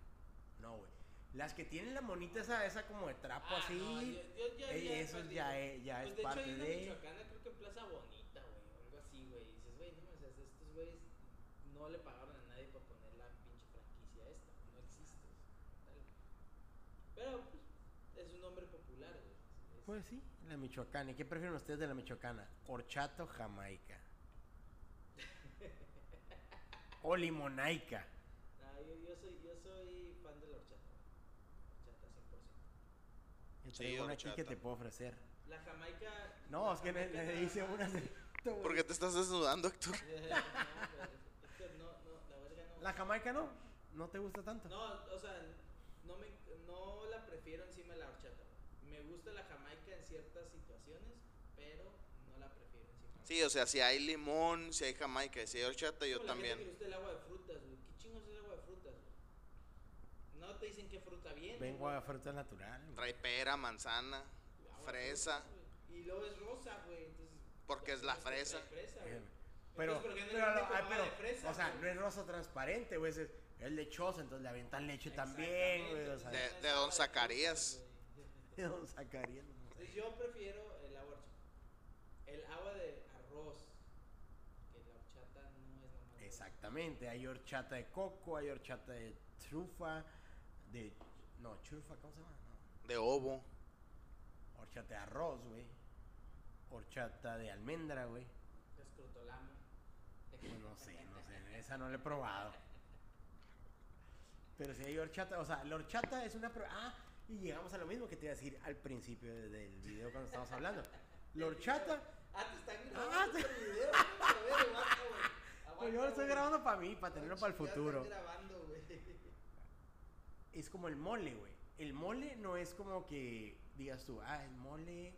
No, güey. Las que tienen la monita esa, esa como de trapo Ah, así, no, yo- yo ya- eh, eso perdí, ya ya Pues es de hecho parte hay una de... michoacana, creo que en Plaza Bonita, güey, o algo así, güey. Dices, güey, no me seas, estos güeyes no le pagaron a nadie para poner la pinche franquicia esta, no existe. tal. Pero, pues, es un nombre popular, güey. es- Pues sí, la Michoacana. ¿Y qué prefieren ustedes de la Michoacana? Horchato, Jamaica. o limonaica. Yo, yo soy, yo soy fan de la horchata. Horchata 100%. Yo Sí, una aquí que te puedo ofrecer. La Jamaica. No, la es que le, hice unas de... ¿Por qué te estás desnudando, Héctor? no, no, la verga no. La Jamaica no, no te gusta tanto. No, o sea, no, me, no la prefiero encima de la horchata. Me gusta la jamaica en ciertas situaciones, pero no la prefiero encima. Sí, o sea, si hay limón, si hay jamaica, si hay horchata, yo la gente también. que le gusta el agua de frutas, güey. ¿Qué chingos es el agua de frutas, güey? No te dicen qué fruta viene. Vengo a fruta natural. güey. Trae pera, manzana, fresa. frutas. Y luego es rosa, güey. Entonces. Porque es la fresa. fresa, güey. Eh, Pero, Entonces, ¿por qué no pero, ah, pero, de fresa, o sea, güey? no es rosa transparente, güey, es, es lechosa, entonces le avientan leche también, güey, o sea, De- de Don Zacarías. Güey. don Zacarías, no sé. Entonces yo prefiero el agua horchata. El agua de arroz. Que la horchata no es normal. Exactamente, hay horchata de coco, hay horchata de trufa, de, no, trufa, ¿cómo se llama? No, De ovo. horchata de arroz, güey, horchata de almendra, güey, Escrotolamo. pues no sé, no sé, esa no la he probado. Pero si hay horchata, o sea, la horchata es una... pro- Ah, y llegamos a lo mismo que te iba a decir al principio de- del video cuando estábamos hablando. La horchata, Ah, te están Ah, grabando te- video. Güey. pues yo lo estoy güey. grabando para mí, para tenerlo para el futuro. grabando, güey. Es como el mole, güey. El mole no es como que digas tú, ah, el mole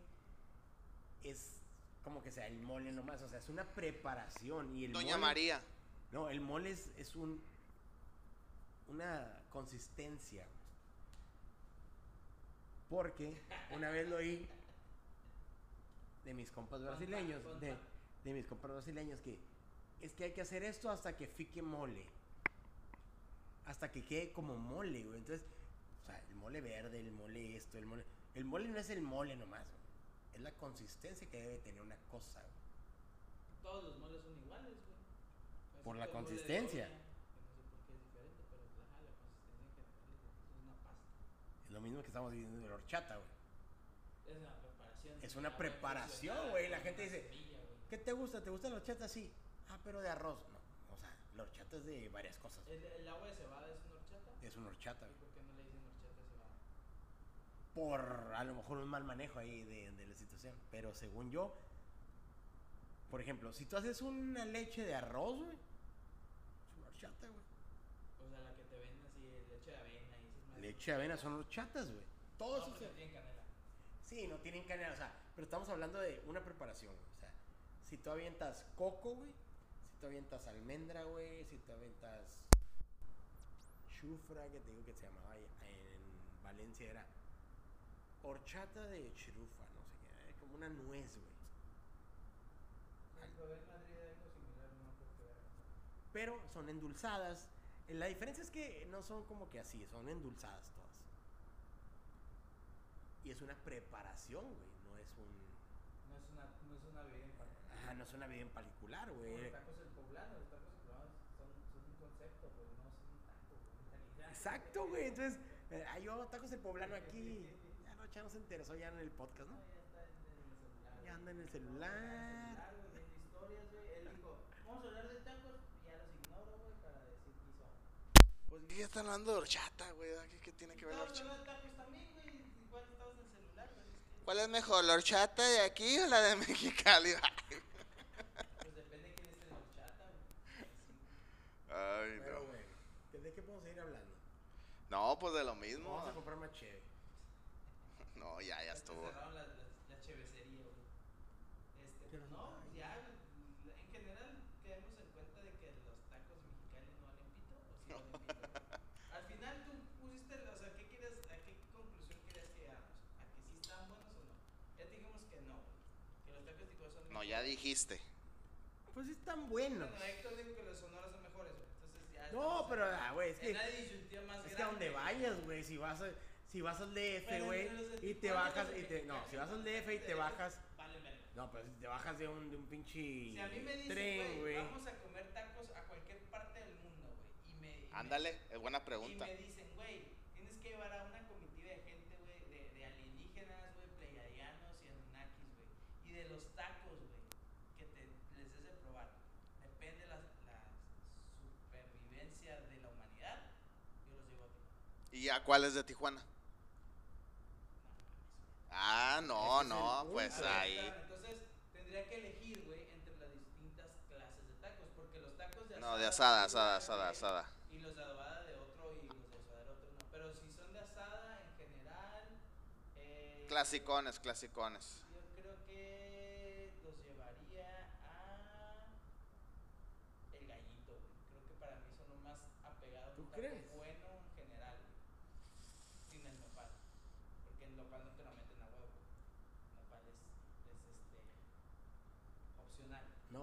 es como que sea el mole nomás, o sea, es una preparación y el Doña mole- María. No, el mole es, es un una consistencia. Porque una vez lo oí de mis compas brasileños, de, mis compas brasileños que es que hay que hacer esto hasta que fique mole. Hasta que quede como mole, güey. Entonces, o sea, el mole verde, el mole esto, el mole. El mole no es el mole nomás, güey. Es la consistencia que debe tener una cosa, güey. Todos los moles son iguales, güey. Por la consistencia. doña, que no sé por qué es diferente, pero ajá, la consistencia en general es una pasta. Es lo mismo que estamos diciendo de la horchata, güey. Es una preparación. Es una preparación, güey, la gente dice, semilla. ¿Qué te gusta? ¿Te gusta la horchata? Sí. Ah, pero de arroz. No. O sea, la horchata es de varias cosas. ¿El, el agua de cebada es una horchata? Es una horchata, ¿Y güey. por qué no le dicen horchata cebada? Por a lo mejor un mal manejo ahí de, de la situación. Pero según yo, por ejemplo, si tú haces una leche de arroz, güey, es una horchata, güey. O sea, la que te venden así, leche de y. Leche de avena son horchatas, güey. Todo No, tienen canela. Sí, no tienen canela, o sea, pero estamos hablando de una preparación, güey. O sea, si tú avientas coco, güey, si tú avientas almendra, güey, si tú avientas chufra, que te digo que se llamaba en Valencia, era horchata de chirufa, no sé qué, era como una nuez, güey. Pero son endulzadas. La diferencia es que no son como que así, son endulzadas todas. Y es una preparación, güey, no es un... No es una, no es una bebida en particular. Ah, no es una bebida en particular, güey. los tacos del poblano, los tacos del poblano son, son un concepto, pues no son un taco, güey, en realidad. Exacto, güey. Entonces, eh, ah, yo tacos de poblano aquí. Ya no, ya no se interesó ya en el podcast, ¿no? No, ya está en, el celular. Ya anda en el celular. está en el celular, güey, historias, güey. Él dijo, vamos a hablar de tacos, y ya los ignoro, güey, para decir que hizo. Pues ¿qué están hablando de horchata, güey? ¿Qué, qué tiene que ver la horchata? ¿Cuál es mejor, la horchata de aquí o la de Mexicali? Pues depende de quién esté en la horchata, güey. Ay, Pero, no. güey, ¿de qué podemos seguir hablando? No, pues de lo mismo. Vamos a comprar más chévere. No, ya, ya estuvo. cerraron la, la, la chevecería, güey. Este, ¿Qué pues, onda? no, pues ya, en general, quedemos en cuenta de que los tacos mexicanos no valen pito, o sí valen pito. güey? Al final tú pusiste, o sea, ¿qué querías, a qué conclusión querías que llegáramos? ¿A que sí estaban buenos o no? Ya te dijimos que no, güey. Que los tacos de Tijuana son No, ya dijiste. Pues sí están buenos. Bueno, Héctor dijo que los sonoros son mejores, güey. Entonces ya. No, pero, ah, güey, es que, disyuntiva más es que a donde vayas, güey, si vas a, si vas al DF, güey, y te bajas, y te, no, si vas al DF y te bajas, Vale, verga. no, pero si te bajas de un, de un pinche Si a mí me dicen, tren, güey, güey. vamos a comer tacos a cualquier parte del mundo, güey, y me... y me- Ándale, es buena Y pregunta. me dicen, güey, tienes que llevar a una comitiva de gente, güey, de, de alienígenas, güey, pleiadianos y anunnakis, güey. Y de los tacos, güey, que te, les des de probar. Depende la, la supervivencia de la humanidad, yo los llevo a ti. ¿Y a cuáles de Tijuana? Ah, no, es no, pues Ahí. Entonces, tendría que elegir, güey, entre las distintas clases de tacos, porque los tacos de asada... No, de asada, asada, asada, de- asada. Y los de adobada de otro y los de suadero otro no. Pero si son de asada en general. Eh, Clasicones, clasicones. Yo creo que los llevaría a. El gallito, güey. Creo que para mí son lo más apegado a ¿Tú crees? bueno en general, güey. Sin el nopal. Porque el nopal no te lo meten a huevo. Nopal es, es este.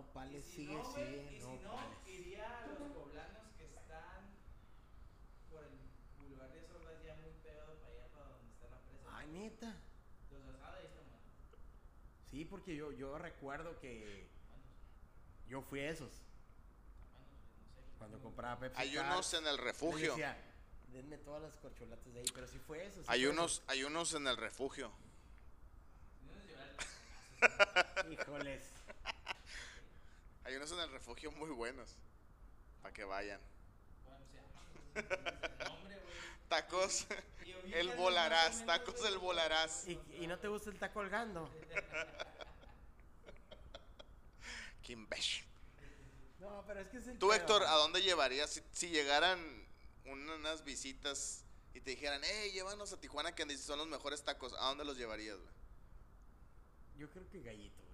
Opcional. No, Y si sigue no, siendo, y si no, iría a los poblanos que están por el Boulevard de Sordas ya muy pegado para allá, para donde está la presa. Ay, neta. Los asada ahí están buenos. Sí, porque yo, yo recuerdo que yo fui a esos buenos, no sé. cuando compraba Pepsi. Hay unos en el refugio. decía, denme todas las corcholatas de ahí, pero sí fue eso. sí Hay fue unos, hay unos en el refugio. Eso. Híjoles. Hay unos en el refugio muy buenos. Para que vayan. Bueno, nombre, güey. Tacos, el volarás, o tacos el volarás. ¿Y, y no te gusta el taco colgando? Kimbesh. No, pero es que es el Tú. Héctor, ¿a dónde llevarías si, si llegaran unas visitas y te dijeran, hey, llévanos a Tijuana que son los mejores tacos? ¿A dónde los llevarías, güey? Yo creo que gallito, güey.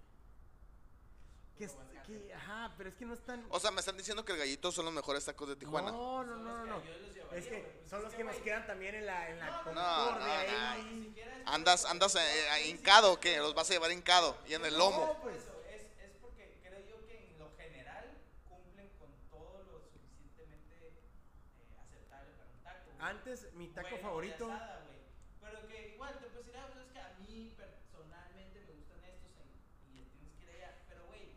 Que, es- que, ajá, pero es que no están... O sea, me están diciendo que el gallito son los mejores tacos de Tijuana. No, no, Son no, los no. que no. yo los llevaría, Es que son los que, nos quedan también en la, en la No, no, concordia no, no. ahí. Ni siquiera es ¿Andas, andas por- eh, hincado qué? ¿Los vas a llevar hincado y en el No, lomo? pues. Eso, es, es porque creo yo que en lo general cumplen con todo lo suficientemente eh, aceptable para un taco. güey. Antes, mi taco Bueno, de favorito... asada, güey. Pero que igual te puedes decir, ah, pues es que a mí personalmente me gustan estos en- y tienes que ir allá. Pero, güey,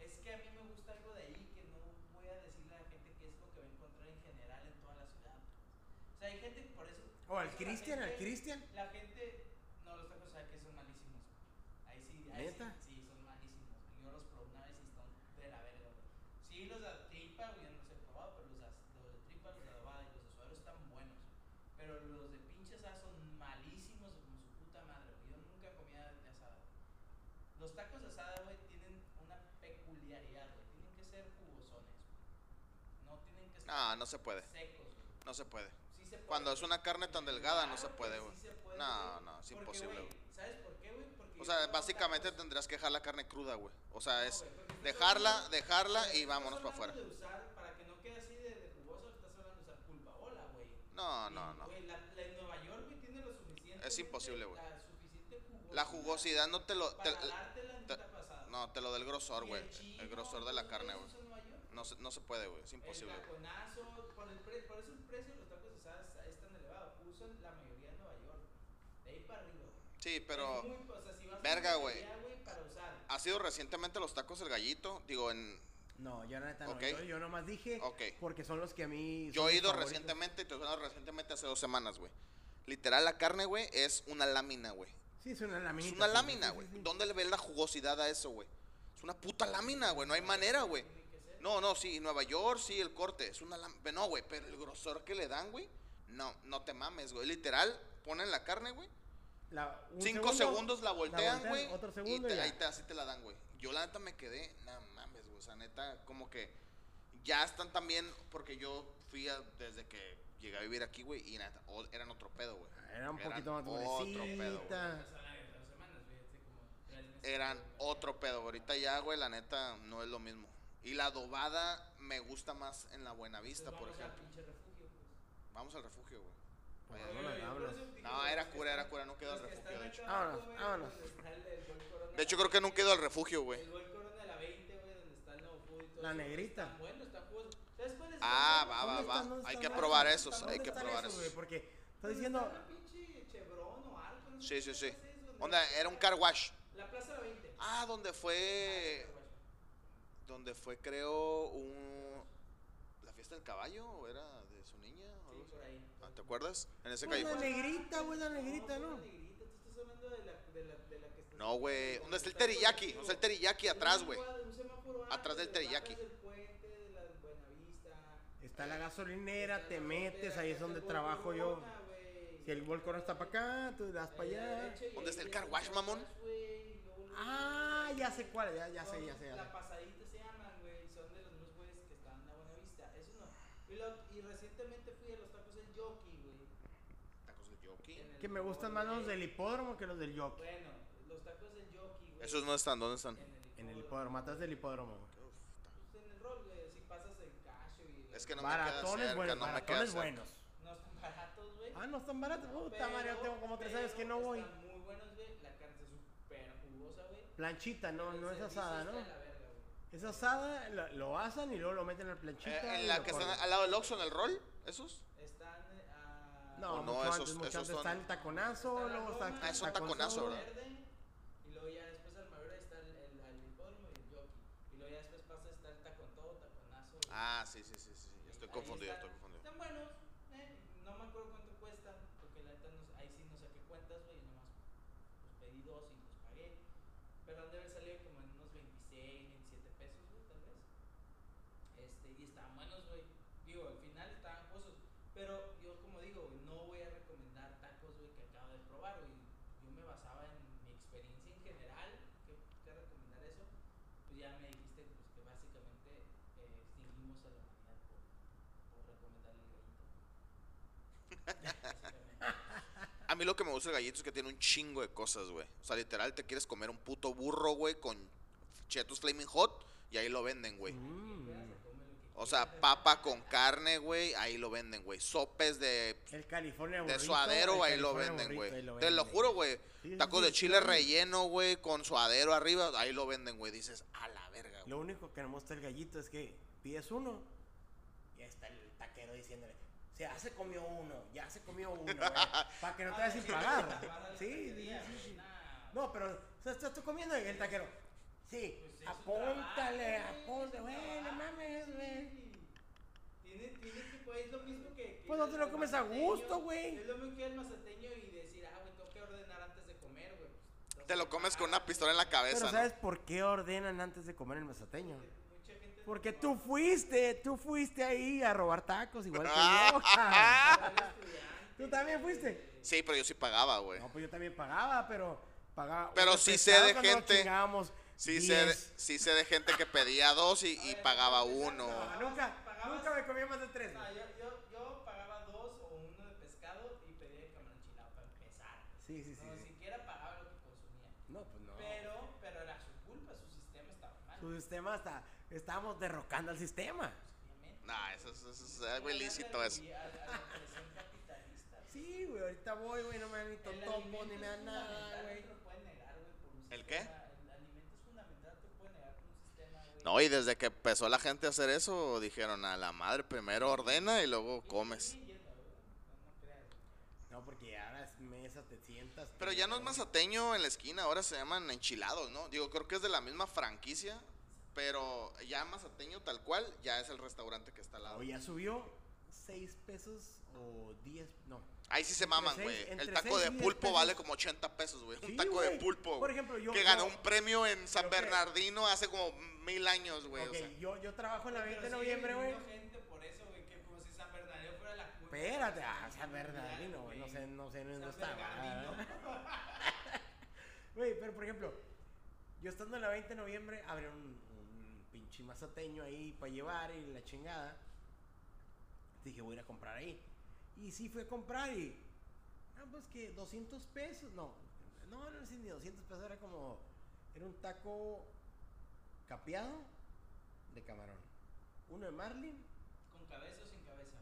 es que a mí me gusta algo de ahí que no voy a decirle a la gente que es lo que va a encontrar en general en toda la ciudad. O sea, hay gente que por eso. O por al Cristian, al Cristian. La gente. No, los tacos, ¿sabes que son malísimos? Ahí sí, ahí ¿Neta? sí, sí, son malísimos. Yo los probé una vez y están de la verga, güey. Sí, los de tripa, güey, yo no los he probado, pero los de, los de tripa, los de adobada y los de suadero están buenos. Pero los de pinche asada son malísimos como su puta madre, güey. Yo nunca comía de asada. Los tacos de asada, güey, tienen una peculiaridad, güey. Tienen que ser jugosones, güey. No tienen que ser No, no se puede. secos, güey. No se puede. Sí se puede. Cuando es una carne tan delgada, no se Claro puede, sí güey. puede, No, no, es Porque, imposible, güey. ¿Sabes por qué, güey? Porque O sea, básicamente tacos- tendrías que dejar la carne cruda, güey. O sea, No, es estás dejarla, dejarla y vámonos para afuera. de usar, para que no quede así de, de jugoso, estás hablando de usar pulpaola, güey. No, no, no. güey, la, la en Nueva York, güey, tiene lo suficiente. Es imposible, güey. La suficiente jugosidad. La jugosidad no te lo... te- Para te- pasada. no, te lo del grosor, güey. chino, El grosor de la carne, güey. No se, no se puede, güey. Es imposible, El taconazo, por, el pre- por eso el precio de los tacos es, tan elevado. Usan la mayoría en Nueva York. De ahí para arriba, güey. Sí, pero... Muy- o sea, si vas verga, güey. ¿Ha sido recientemente los tacos el gallito? Digo, en... No, yo la neta no. Ok. Yo, yo nomás dije porque son los que a mí. Yo he ido favoritos. recientemente, te estoy hablando recientemente hace dos semanas, güey. Literal, la carne, güey, es una lámina, güey. Sí, es una lámina. Es una lámina, güey. ¿Dónde le ves la jugosidad a eso, güey? Es una puta lámina, güey. No hay manera, güey. No, no, sí, Nueva York, sí, el corte. Es una lámina. No, güey, pero el grosor que le dan, güey. No, no te mames, güey. Literal, ponen la carne, güey. la- Cinco segundo, segundos la voltean, güey. Otro Y y, te- ya. ahí te, así te la dan, güey. Yo la neta me quedé, no mames, güey. O sea, neta, como que ya están también, porque yo fui a- desde que llegué a vivir aquí, güey, y neta, o- eran otro pedo, güey. Era un Eran poquito más otro pedo, güey. Eran otro pedo. Ahorita ya, güey, la neta, no es lo mismo. Y la adobada me gusta más en la Buenavista, Entonces por ejemplo. refugio, pues. Vamos al refugio, güey. Pues, Oye, vámonos. eso digo, No, los era cura, era cura, no quedó al refugio, de hecho. Vámonos, vámonos. De hecho, creo que he ido al refugio, 20, güey. El Buen Corona de la 20, güey, donde está el nuevo food y todo La eso, negrita. Están buenos, están jugosos. ¿Sabes cuáles están Ah, va, va, ¿Dónde va. Hay que ¿Dónde probar esos, ¿Dónde hay que probar esos. Porque estoy ¿Dónde diciendo, está la pinche Chevron o Arco? No sé Sí, sí, sí. Onda, era un la- car wash. La Plaza de la 20. Ah, donde Ah, fue. Donde fue, creo, un. ¿La fiesta del caballo? ¿O era de su niña? o algo Sí, por ahí. Ah, ¿Te acuerdas? En ese Pues calle. la negrita, güey, la negrita, No, ¿no? fue la negrita, tú estás hablando de la, de la, de la que está- No, güey. ¿Dónde está el teriyaki? ¿Dónde está el teriyaki? Atrás, güey. Atrás del teriyaki. bajas del puente, de la Buenavista. Está la gasolinera, te metes, ahí es donde trabajo yo. Si el volcán está para acá, tú das para allá. ¿Dónde está el es car wash, mamón? Ah, ya sé cuál, ya, ya sé, ya sé. ya La sé. pasadita se llaman, güey, son de los mismos güeyes que están en la Buenavista. Eso no. Y, lo- y recientemente fui a los tacos del Jockey, güey. Tacos de yoki. Que me gustan más los de- del hipódromo que los del jockey. Bueno, los tacos del Jockey, güey. Esos no están, ¿dónde están? En el hipódromo, atrás del hipódromo. Uf, Pues en el rol, güey, si pasas el cacho y... Es que no me queda Baratones cerca, buenos, no me queda baratones cerca. buenos. No están baratos, güey. Ah, no están baratos. Puta yo tengo como tres años que no voy. Están muy buenos, güey. La carne está súper jugosa, güey. Planchita, no, no es asada, ¿no? la. Es asada, lo, lo asan y luego lo meten al planchita. Eh, y ¿En la que están cortan. al lado del Oxxo en el rol? ¿Esos? Están eh, a... No, O no, mucho esos- antes, son- está el taconazo, Está la luego está Ah, es un taconazo, ¿verdad? Verde, y luego ya después al mayor está el, el, el hipódromo y el jockey. Y luego ya después pasa está el tacón todo, taconazo. y- Ah, sí, sí, sí, sí. Estoy confundido, están. estoy confundido. Están buenos, eh, no me acuerdo cuánto cuestan, porque la neta no, sé- ahí sí no saqué cuentas, güey, y nomás pues, pedí dos y los pagué. Pero han de haber salido como en unos 26, 27 pesos, güey, tal vez. Este, y estaban buenos, güey. Digo, al final estaban jugosos. Pero yo, como digo, güey, no voy a recomendar tacos, güey, que acabo de probar, güey. Yo me basaba en mi experiencia en general, que, que recomendar eso. Pues ya me dijiste pues, que básicamente eh, extinguimos a la humanidad por, por recomendarle el gallito. Básicamente. A mí lo que me gusta del gallito es que tiene un chingo de cosas, güey. O sea, literal, te quieres comer un puto burro, güey, con chetos flaming hot y ahí lo venden, güey. Mm. O sea, papa con carne, güey, ahí lo venden, güey. Sopes de, El California de burrito, suadero, el ahí lo venden, burrito, güey. ahí lo Te lo juro, güey. Sí, Tacos sí, de chile sí. relleno, güey, con suadero arriba, ahí lo venden, güey. Dices, a la verga, güey. Lo único que me gusta el gallito es que pides uno y ahí está el taquero diciéndole, ya se comió uno, ya se comió uno, güey, para que no te vayas sin pagar. Sí, sí, sí. No, pero o sea, estás tú comiendo y el taquero, sí, Pues apóntale, apóntale, güey, no mames, güey. sí. Tiene, tiene que, pues, es lo mismo que. que Pues no te lo comes a gusto, güey. Es lo mismo que ir al mazateño y decir, ah, güey, tengo que ordenar antes de comer, güey. Te lo comes con una pistola en la cabeza, Pero ¿no? ¿sabes por qué ordenan antes de comer el mazateño? Porque tú fuiste, tú fuiste ahí a robar tacos igual que Ah. yo. ¿Tú también fuiste? Sí, pero yo sí pagaba, güey. No, pues yo también pagaba, pero pagaba. Pero sí sé de gente- Sí sé, de, 10. sí sé de gente que pedía dos y, y pagaba uno. No, nunca, nunca me comía más de tres. No, güey. yo, yo, yo pagaba dos o uno de pescado y pedía de camarón chilado para empezar. Sí, sí, sí. no, sí. siquiera pagaba lo que consumía. No, pues no. Pero, pero era su culpa, su sistema estaba mal. Su sistema está. Estábamos derrocando al sistema. obviamente. Nah, eso, es- eso es algo ilícito eso. Sí, güey, ahorita voy, güey, no me dan ni totopo, ni me dan nada, güey. No ¿El qué? sistema. El alimento es fundamental, no te lo pueden negar por un sistema, güey. No, y desde que empezó la gente a hacer eso, dijeron a la madre, primero ordena y luego comes. no, no. No, porque ahora es mesa, te sientas. Pero ya no es mazateño en la esquina, ahora se llaman enchilados, ¿no? Digo, creo que es de la misma franquicia, pero ya mazateño tal cual, ya es el restaurante que está al lado. O ya subió 6 pesos o 10, no. Ahí sí se maman, güey. El taco de pulpo vale como 80 pesos, güey. Sí, Un taco de pulpo. Por ejemplo, yo- Que yo- ganó un premio en San Bernardino hace como mil años, güey. ok, o sea. yo, yo trabajo en la Pero 20 de noviembre, güey. viniendo gente por eso, güey, que como si San Bernardino fuera la culpa. Espérate, ah, San Bernardino, güey. No sé, no sé, no San está. Bernardino. Güey, pero por ejemplo, yo estando en la 20 de noviembre, abrieron un, un pinche mazateño ahí para llevar y la chingada. Dije, voy a ir a comprar ahí. Y sí fui a comprar y. Ah, pues que 200 pesos. No, no, no es ni 200 pesos, era como. Era un taco capeado de camarón. Uno de marlin ¿Con cabeza o sin cabeza?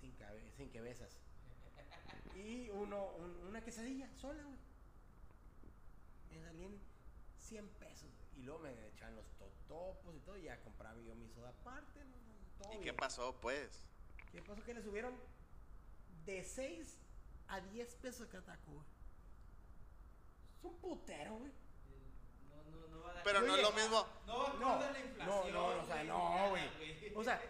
sin, cabe, sin cabezas. Y uno, un- una quesadilla sola, güey. Me salían 100 pesos. Y luego me echaban los totopos y todo. Y ya compraba yo mi soda aparte. no, todo ¿Y qué pasó, pues? ¿Qué pasó? Que le subieron de 6 a 10 pesos cada güey. Es un putero, güey. No, no, no va a dar. Pero no es lo mismo. No va No, a la no, inflación. no, o sea, güey, no, güey. O sea,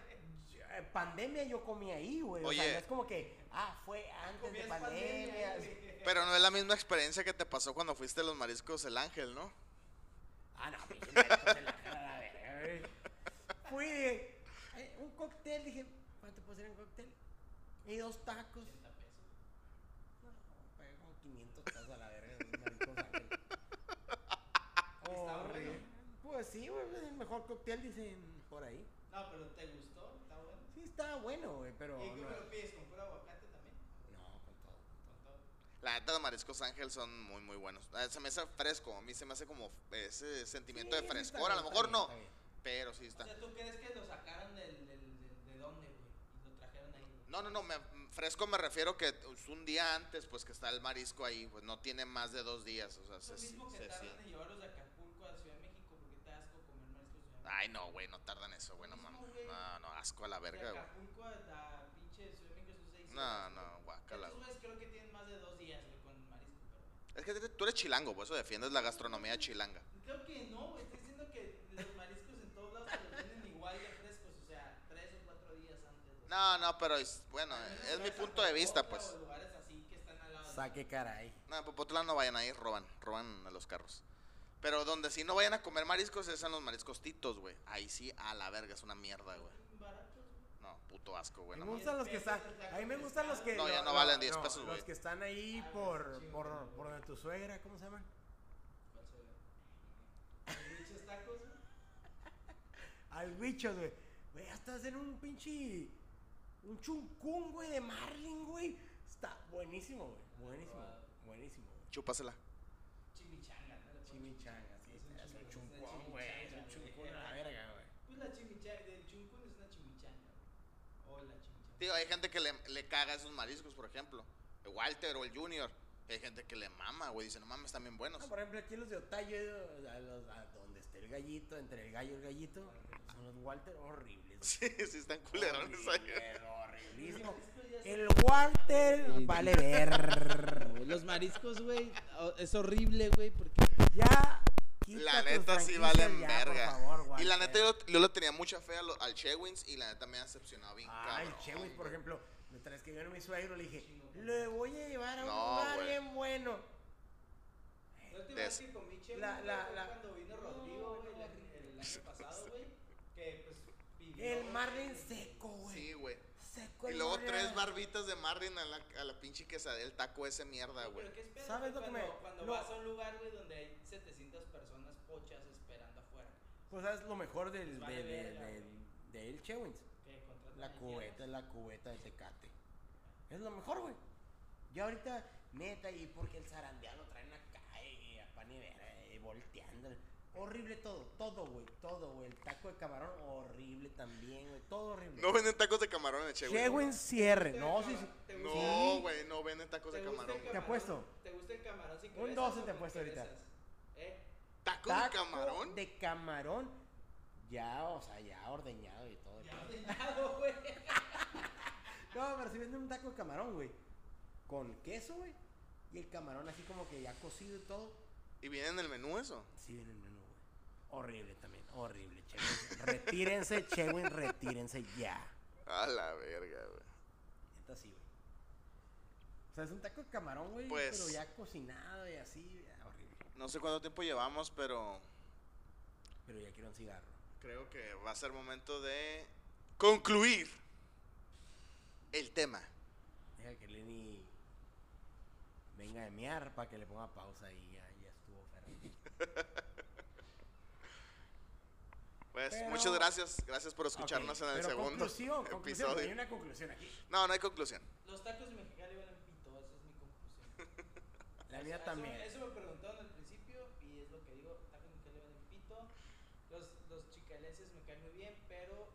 eh, pandemia yo comí ahí, güey. O sea, no es como que, ah, fue antes de pandemia. güey. Pero no es la misma experiencia que te pasó cuando fuiste a los mariscos El Ángel, ¿no? Ah, no, pinche de la cara, verga, güey. Fui de, eh, un cóctel, dije, ¿cuánto puedo hacer en cóctel? Y dos tacos. 80 pesos. No, pagué como 500 pesos a la verga, un maricón ángel. ¿Estaba Horrible. bueno? Pues sí, güey, el mejor cóctel dicen por ahí. No, pero ¿te gustó? ¿Está bueno? Sí, estaba bueno, güey, pero ¿Y no, cómo lo pides? ¿Con puro aguacate también? no, con todo. Con todo. La neta de Mariscos Ángel son muy, muy buenos. Eh, Se me hace fresco. A mí se me hace como ese sentimiento Sí, de frescor. A lo mejor no, bien, bien. pero sí O está. sea, ¿tú crees que lo sacaron del, del, del- de dónde, güey? Y lo trajeron ahí, güey. No, no, no, me- fresco me refiero que es un día antes, pues que está el marisco ahí, pues no tiene más de dos días, o sea, Es se, lo mismo que se tardan en llevarlos de Acapulco a Ciudad de México porque te asco comer mariscos en Ciudad de Ay, no, güey, no tardan eso, güey, no mames. No, no, asco a la verga, De güey. Acapulco a la pinche Ciudad de México son seis No, no, güey. guácala, Estos güey. güeyes creo que tienen más de dos días, güey, con marisco, pero... Es que tú eres chilango, por eso defiendes la gastronomía chilanga. Creo que no, güey. Estoy diciendo que los mariscos en todos lados te los venden igual de frescos, o sea, tres o cuatro días antes. güey. No, no, pero es, bueno, es mi punto de vista, pues. o lugares así que están al lado Saque caray. No, en Popotlán no vayan ahí, roban, roban a los carros. Pero donde sí no vayan a comer mariscos es en los mariscos titos, güey. Ahí sí, a la verga, es una mierda, güey. Puto asco, A güey. mí me gustan los que están. A mí me gustan los que. No, ya no valen 10 pesos, Los güey. que están ahí Ah, por, por, por donde tu suegra, ¿cómo se llaman? ¿Los bichos tacos? Al bicho, güey. Güey, hasta hacen un pinche. Un chuncún, güey, de Marlin, güey. Está buenísimo, güey. Buenísimo. Buenísimo, güey. Chúpasela. Chimichanga, ¿no? Chimichanga, sí. Es un chuncún, güey. Es un chuncún la verga, güey. Pues la chimichanga, del chuncún es una chimichanga, güey. O la chimichanga. Tío, hay gente que le, le caga esos mariscos, por ejemplo. El Walter o el Junior. Hay gente que le mama, güey. Dice, no mames, están bien buenos. Ah, por ejemplo, aquí los de Otayo, a, los- a donde esté el gallito, entre el gallo y el gallito, son los Walter horribles. güey. Sí, sí, están culerones ahí. Horrible, horriblísimo. El Walter Sí. vale ver. Los mariscos, güey, o- es horrible, güey, porque Ya. Quita La neta sí valen ya, verga. Por favor, y la neta yo, yo le tenía mucha fe a lo- al Chewins y la neta me ha decepcionado bien Ay, cabrón. Chewis, por ejemplo, mientras que vino mi suegro, le dije, le voy a llevar a un No, lugar güey. bien bueno. La última Des- vez que comí chévere La- la- la- cuando vino Rodrigo, güey, la- el año pasado, güey, que pues pidió, El Marlin seco, güey. Sí, güey. Seco Y luego tres barbitas de Marlin a la, a la pinche quesadilla, el taco ese mierda, güey. pero ¿qué esperas, ¿Sabes güey, lo que cuando, me- cuando lo- vas a un lugar, güey, donde hay 700 personas pochas esperando afuera? Pues es lo mejor del, Pues vale de, de, verga, de, güey. de el Chewins. Que contratan La cubeta la cubeta de Tecate. Es lo mejor, güey. Yo ahorita, neta, y porque el zarandeado lo traen acá y a pan y vera, y volteando. Horrible todo, todo, güey, todo, güey. El taco de camarón, horrible también, güey. Todo horrible. No venden tacos de camarón en el Chewins. Chewin cierre. No, sí, sí. ¿Te gusta- No, güey, no venden tacos ¿Te de camarón. güey. Te apuesto. ¿Te gusta el camarón sin Un cabezas 12 o te apuesto ahorita. ¿Eh? ¿Taco, Taco de camarón? De camarón, ya, o sea, ya ordeñado y todo. Ya ordeñado, güey. No, pero si venden un taco de camarón, güey. Con queso, güey. Y el camarón así como que ya cocido y todo. ¿Y viene en el menú eso? Sí, viene el menú, güey. Horrible también, horrible, Chewin. retírense, Chewin, retírense ya. A la verga, güey. Neta sí, güey. O sea, es un taco de camarón, güey, Pues- pero ya cocinado y así, ya, horrible. No sé cuánto tiempo llevamos, pero Pero ya quiero un cigarro. creo que va a ser momento de concluir el tema. Deja que Lenny venga de miar para que le ponga pausa y ya, ya estuvo Ferrari. Pues Pero- muchas gracias. Gracias por escucharnos en el pero segundo conclusión, conclusión, episodio. hay una conclusión aquí. No, no hay conclusión. Los tacos de Mexicali valen pito, esa es mi conclusión. La eso- también. Eso, me preguntaron al principio y es lo que digo, tacos de Mexicali valen pito. Los, los chicaleses me caen muy bien, pero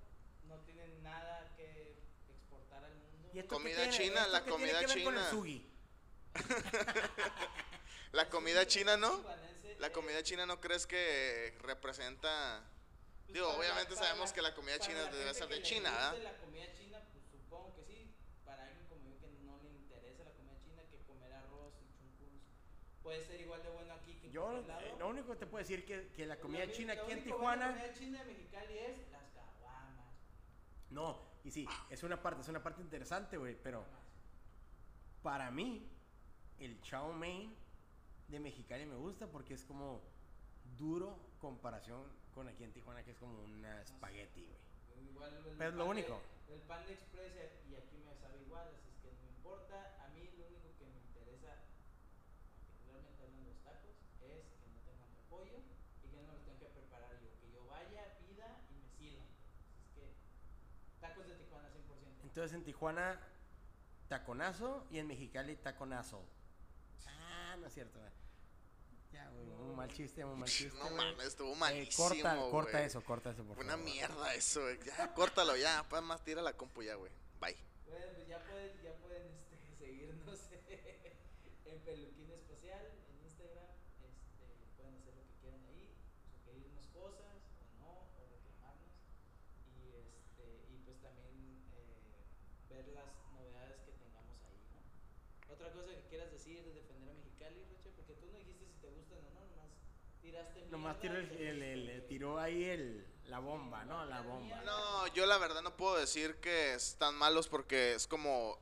no tienen nada que exportar al mundo. ¿Y Comida tiene- china, esto la comida que ver con el china. sugi? La comida china, ¿no? La eh, comida china no crees que representa Digo, para la- obviamente para sabemos que la comida china la debe ser de China, ¿verdad? La comida china, pues supongo que sí. Para alguien como yo que no le interesa la comida china, que comer arroz y chuncurus puede ser igual de bueno aquí que en Yo cualquier lado. eh, lo único que te puedo decir que, que la comida mi- china lo aquí en Tijuana... La comida china de Mexicali es las caguamas. No, y sí, es una parte, es una parte interesante, güey, pero para mí el chow mein de Mexicali me gusta porque es como duro comparación con aquí en Tijuana que es como una espagueti, güey. Igual el Pero es lo de- único. el pan de express y aquí me sabe igual, así es que no importa. A mí lo único que me interesa, particularmente hablando de los tacos, es que no tengan repollo y que no me los tenga que preparar yo. Que yo vaya, pida y me sirvan. Así es que tacos de Tijuana 100%. Entonces en Tijuana taconazo y en Mexicali taconazo. Ah, no es cierto. güey. Ya, güey, un mal chiste, un mal chiste. No mames, estuvo Eh, malísimo, corta, corta güey. eso, corta eso, por Fue una favor. mierda eso, güey. Ya, córtalo ya. Pues más tira la compu ya, güey. Bye. Bueno, pues ya pueden, ya pueden este, seguirnos en Peluquín Espacial, en Instagram. Este, pueden hacer lo que quieran ahí, sugerirnos cosas o no, o reclamarnos. Y, este, y pues también eh, ver las novedades que tengamos ahí, ¿no? Otra cosa que quieras decir de defender a Mexicali, Roche, porque tú no dijiste si te gustan o no, nomás tiraste Nomás mierda tiró, y el, el- el- tiró ahí el, la bomba, ¿no? La bomba. No, yo la verdad no puedo decir que están malos porque es como,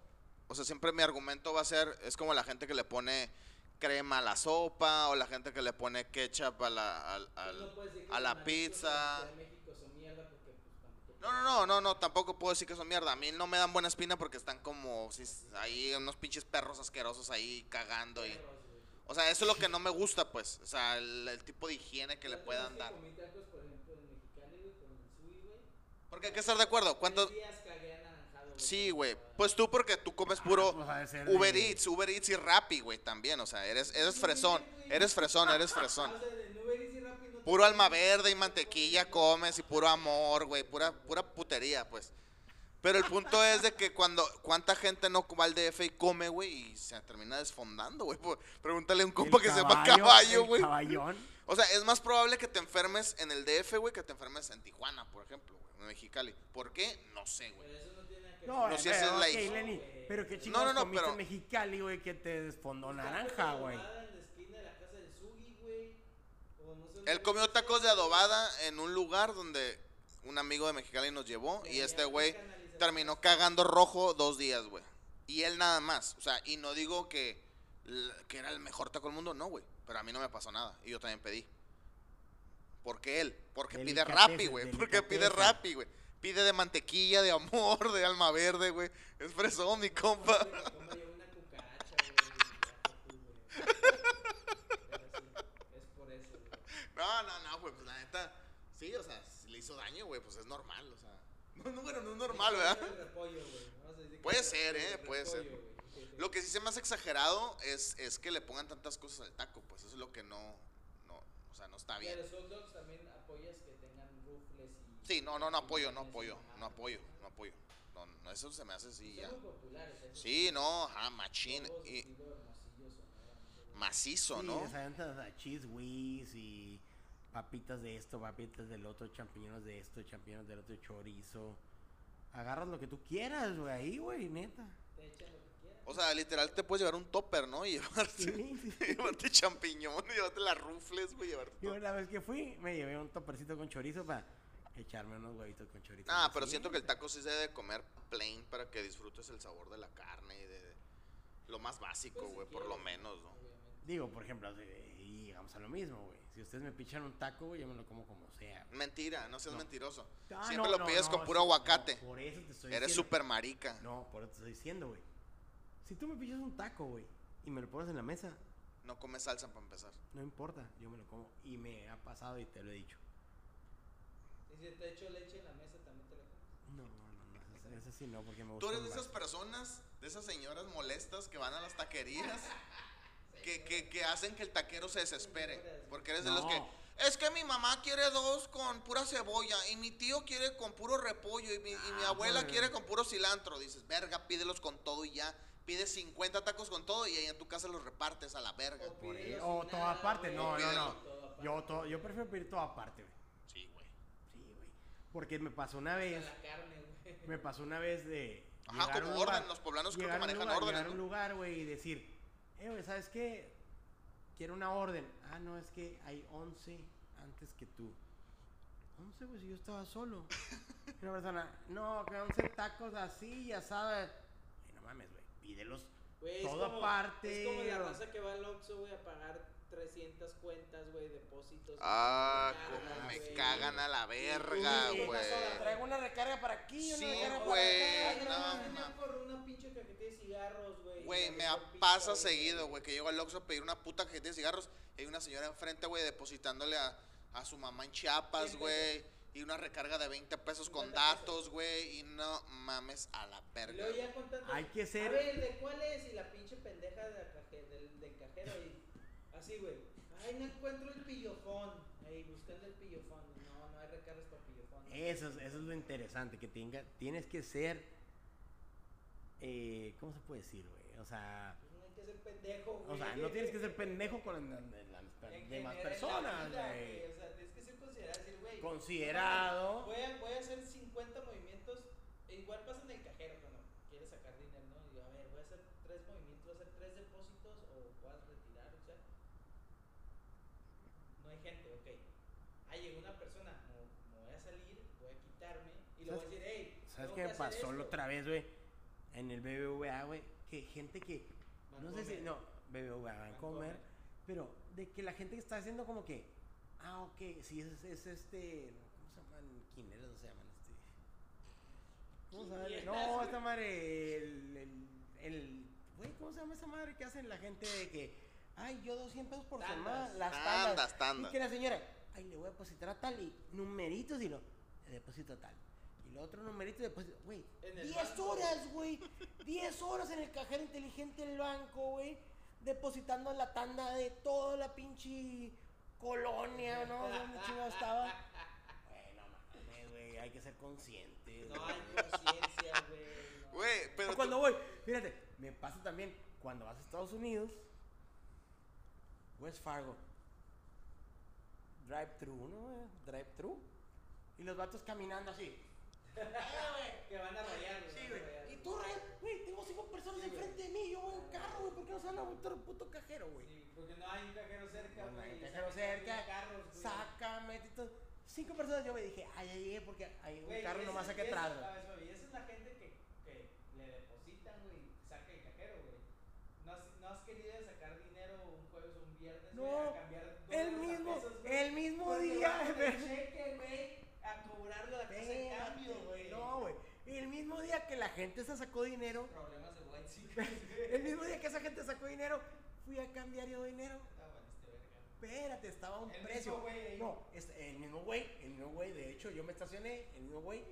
o sea, siempre mi argumento va a ser, es como la gente que le pone crema a la sopa o la gente que le pone ketchup a la, que a los la pizza. Ciudad de México son mierda porque, pues, tampoco- No, no, no, no, no, tampoco puedo decir que son mierda. A mí no me dan buena espina porque están como si ahí unos pinches perros asquerosos ahí cagando y... O sea, eso es lo que no me gusta, pues. O sea, el, el tipo de higiene que le puedan dar. tacos, por ejemplo, en Mexicali, güey, con el Sui, güey. Porque hay que estar de acuerdo. ¿Cuántos? Tres días cagué anaranjado, güey, Sí, güey. Pues tú porque tú comes puro pues de ser Uber de- Eats, Uber Eats y Rappi, güey, también. O sea, eres, eres fresón. Eres fresón, eres fresón. Puro alma verde y mantequilla comes, y puro amor, güey. Pura, pura putería, pues. Pero el punto es de que cuando cuánta gente no va al DF y come, güey, y se termina desfondando, güey. Pregúntale a un compa que sepa caballo, caballo, el güey. Caballón. O sea, es más probable que te enfermes en el DF, güey, que te enfermes en Tijuana, por ejemplo, güey, en Mexicali. ¿Por qué? No sé, güey. Pero eso no tiene que No, No, si pero, es la ok, hija. Lenny, pero qué No, chingados no, no, pero- en Mexicali, güey, que te desfondó naranja, güey. adobada en la esquina de la casa del Sugi, güey. O no sé dónde Él comió tacos de adobada en un lugar donde un amigo de Mexicali nos llevó y este güey terminó cagando rojo dos días, güey. Y él nada más. O sea, y no digo que, que era el mejor taco del mundo, no, güey. Pero a mí no me pasó nada. Y yo también pedí. ¿Por qué él? Porque pide Rappi, güey. Porque pide. Rappi, güey. Pide de mantequilla, de amor, de alma verde, güey. Es fresón, mi compa. Hombre, que coma yo una cucaracha, güey. y ya, tú, güey. Pero sí, es por eso, güey. No, no, no, güey. Pues la neta, sí, o sea, si le hizo daño, güey, pues es normal, o sea. No, no, bueno, no es normal, ¿verdad? repollo, Puede ser, eh, puede ser. Lo que sí se me hace exagerado es, es que le pongan tantas cosas al taco, pues eso es lo que no, no, o sea, no está bien. hot dogs también apoyas que tengan rufles y... Sí, no, no, no apoyo, no apoyo, no apoyo, no apoyo. No, no, eso se me hace así ya. Sí, no, ajá, machín y macizo, Sí, ¿no? o sea, entras a cheese whiz y papitas de esto, papitas del otro, champiñones de esto, champiñones del otro, chorizo. Agarras lo que tú quieras, güey, ahí, güey, neta. Te echan lo que quieran. O sea, literal te puedes llevar un topper, ¿no? Y llevarte, Sí, sí. llevarte champiñón, llevarte las rufles, güey, llevarte Yo la vez que fui, me llevé un topercito con chorizo para echarme unos huevitos con chorizo. Ah, Así, pero siento que el taco sí se debe comer plain para que disfrutes el sabor de la carne y de, de lo más básico, Pues, si güey, por lo menos, ¿no? obviamente. Digo, por ejemplo, y llegamos a lo mismo, güey. Si ustedes me pichan un taco, güey, yo me lo como como sea. güey. Mentira, no seas No. mentiroso. Ah, Siempre no, lo pides no, con puro sí, aguacate. no, por eso te estoy Eres diciendo. súper marica. No, por eso te estoy diciendo, güey. Si tú me pichas un taco, güey, y me lo pones en la mesa, No comes salsa para empezar. no importa, yo me lo como. Y me ha pasado y te lo he dicho. Y si te echo leche en la mesa, también te la comes. No, no, no, ese, ese sí no, porque me gusta. Tú eres de esas personas, de esas señoras molestas que van a las taquerías, que, que, que hacen que el taquero se desespere. Porque eres de los que, es que mi mamá quiere dos con pura cebolla y mi tío quiere con puro repollo y mi, y mi Ah, abuela quiere con puro cilantro. Dices, verga, pídelos con todo y ya. Pides 50 tacos con todo y ahí en tu casa los repartes a la verga. O O toda güey. no, no, no. Yo, to- yo prefiero pedir toda aparte, güey. Sí, güey. Sí, güey. Porque me pasó una vez, la carne, güey. me pasó una vez de. Ajá, como orden, los poblanos creo que manejan órdenes, Llegar a un lugar, güey, y decir, eh, güey, ¿sabes qué? Quiero una orden. Ah, no, es que hay 11 antes que tú. 11, güey, si yo estaba solo. Y una persona, no, que 11 tacos así, ya sabes. no mames, güey, pídelos Güey, es todo como- aparte. Es como la raza que va al Oxxo, güey, a pagar 300 cuentas, güey, depósitos. Ah, cómo me cagan a la Y verga, ¿qué güey. Traigo una recarga para aquí, una Sí, recarga para güey, no, por una pinche cajetilla de cigarros, güey. y Güey, me pasa seguido, güey, que llego al Oxxo a pedir una puta cajeta de cigarros y hay una señora enfrente, güey, depositándole a, a su mamá en Chiapas, güey, y una recarga de 20 pesos con 50 pesos. datos, güey, y no mames a la Y verga. Hay que ser- A ver, ¿de cuál es? Y la pinche pendeja de la caje- del, del cajero ahí. Así, güey. Ay, no encuentro el pillofón. Ahí, buscando el pillofón. No, no hay recargas para pillofón. Eso es, eso es lo interesante, que tenga, tienes que ser, eh, ¿cómo se puede decir, güey? O sea, Pues no hay que ser pendejo, güey. o sea, no tienes que ser pendejo con las, demás personas, güey. O sea, tienes que ser considerado. Decir, güey. Considerado. Voy a, voy a hacer 50 movimientos. e igual pasa en el cajero cuando quieres sacar dinero, ¿no? Y yo, a ver, voy a hacer tres movimientos, voy a hacer tres depósitos o voy a retirar, o sea. No hay gente, ok. Ah, llegó una persona, no, me voy a salir, voy a quitarme y le voy a ¿Sabes- decir, hey, ¿Sabes qué me pasó la esto". otra vez, güey? En el BBVA, güey, que gente que, no sé si, no, BBVA, Vancomer, Vancomer. pero de que la gente que está haciendo como que, ah, ok, sí, es, es este, ¿cómo se llaman? Quineros no se llaman, este. ¿Cómo se llama? No, esta madre, el, el, el, güey, ¿cómo se llama esa madre que hacen la gente de que, ay, yo 200 pesos por Tandas. semana, las Tandas, tandas, tandas. y que la señora, ay, le voy a depositar a tal y numeritos y lo, deposito a tal. Y lo otro numerito y deposito, güey, En el 10 banco. horas, güey, 10 horas en el cajero inteligente del banco, güey, depositando la tanda de toda la pinche colonia, ¿no? ¿Dónde chingado estaba? Güey, no mames, güey, hay que ser conscientes. No hay conciencia, güey. no. Güey, pero O tú- cuando voy, fíjate, me pasa también cuando vas a Estados Unidos, West Fargo, drive-thru, ¿no? güey? Drive-thru. Y los vatos caminando así. Que van a rayar, güey. Sí, güey. Y tú, güey, tengo cinco personas Sí, güey. enfrente de mí, yo voy en carro, güey, ¿por qué no se van a botar un puto cajero, güey? Sí, porque no hay un cajero cerca, No, no hay güey. un cajero cerca, carros, güey. Sácame, tito. Cinco personas, yo me dije, ay, ya llegué porque hay un Güey, carro nomás aquí atrás, a güey. Y esa es la gente que, que le depositan, güey, saca el cajero, güey. No no has querido sacar dinero un jueves o un viernes, güey, No, el mismo, pesos, el mismo día, el cheque, güey, a cobrarle la casa de cambio, güey. No, güey. El mismo día que la gente se sacó dinero, Problemas de white sí. el mismo día que esa gente sacó dinero, fui a cambiar yo dinero. Ah, este. Espérate, estaba a un El precio. mismo güey ahí. No, es- el mismo güey, el mismo güey. De hecho, yo me estacioné, el mismo güey.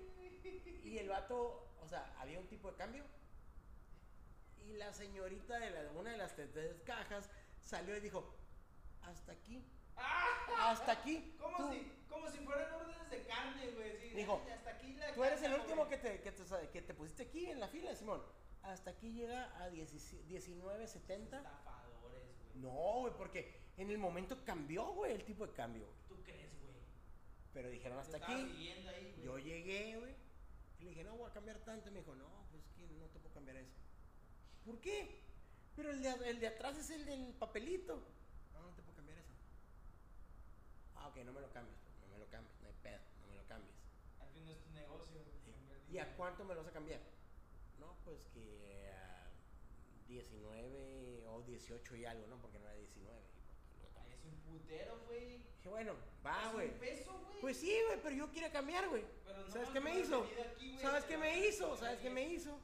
Y el vato, o sea, había un tipo de cambio. Y la señorita de la, una de las tres cajas salió y dijo, hasta aquí. Hasta aquí. Como tú, si, como si fueran órdenes de carne, güey. sí, Dijo, hasta aquí la tú eres el último que te, que, te, que te pusiste aquí en la fila, Simón. Hasta aquí llega a 17 19.70. Estafadores, güey. No, güey, porque en el momento cambió, güey, el tipo de cambio. ¿Tú crees, güey? Pero dijeron hasta aquí. ahí. Yo llegué, güey. Y le dije, no, voy a cambiar tanto. Y me dijo, no, pues es que no te puedo cambiar eso. ¿Por qué? Pero el de, el de atrás es el del papelito. No, no te puedo cambiar eso. Ah, ok, no me lo cambies. pues, No me lo cambies, no hay pedo, no me lo cambies. Al fin no es tu negocio, ¿Y a cuánto me lo vas a cambiar? No, pues que a 19 o 18 y algo, ¿no? Porque no era 19. y pues, Ay. Es un putero, güey. Dije, bueno, va, güey. un peso, güey. Pues sí, güey, pero yo quiero cambiar, güey. No ¿Sabes qué me hizo? aquí, ¿Sabes qué me hizo? ¿Sabes qué me 10. hizo?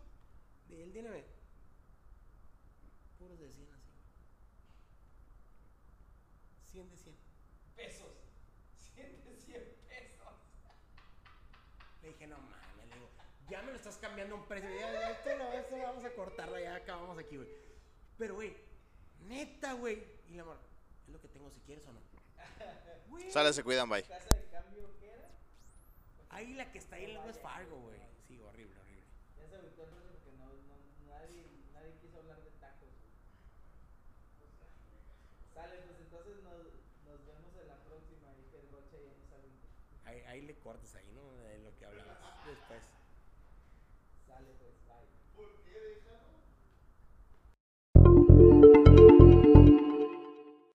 De él, díname. Puros de 100 así. 100 de 100. Pesos. 100 de 100 pesos. Le dije, no mames, le digo, ya me lo estás cambiando un precio. Ya, esto, lo, esto lo vamos a cortarlo, ya acabamos aquí, güey. Pero, güey, neta, güey. Y la morra, es lo que tengo si quieres o no. Güey, Sale, se cuidan, bye. ¿Casa de cambio qué era? ahí la que está ahí en el West Fargo, güey. Sí, horrible, horrible. Ya se agüitó el precio porque no, no, nadie, nadie quiso hablar de tacos. güey. Sale, pues entonces nos, nos vemos en la próxima y que el Rocha ya nos agüite. Ahí, le cortas ahí, ¿no? De lo que hablabas después.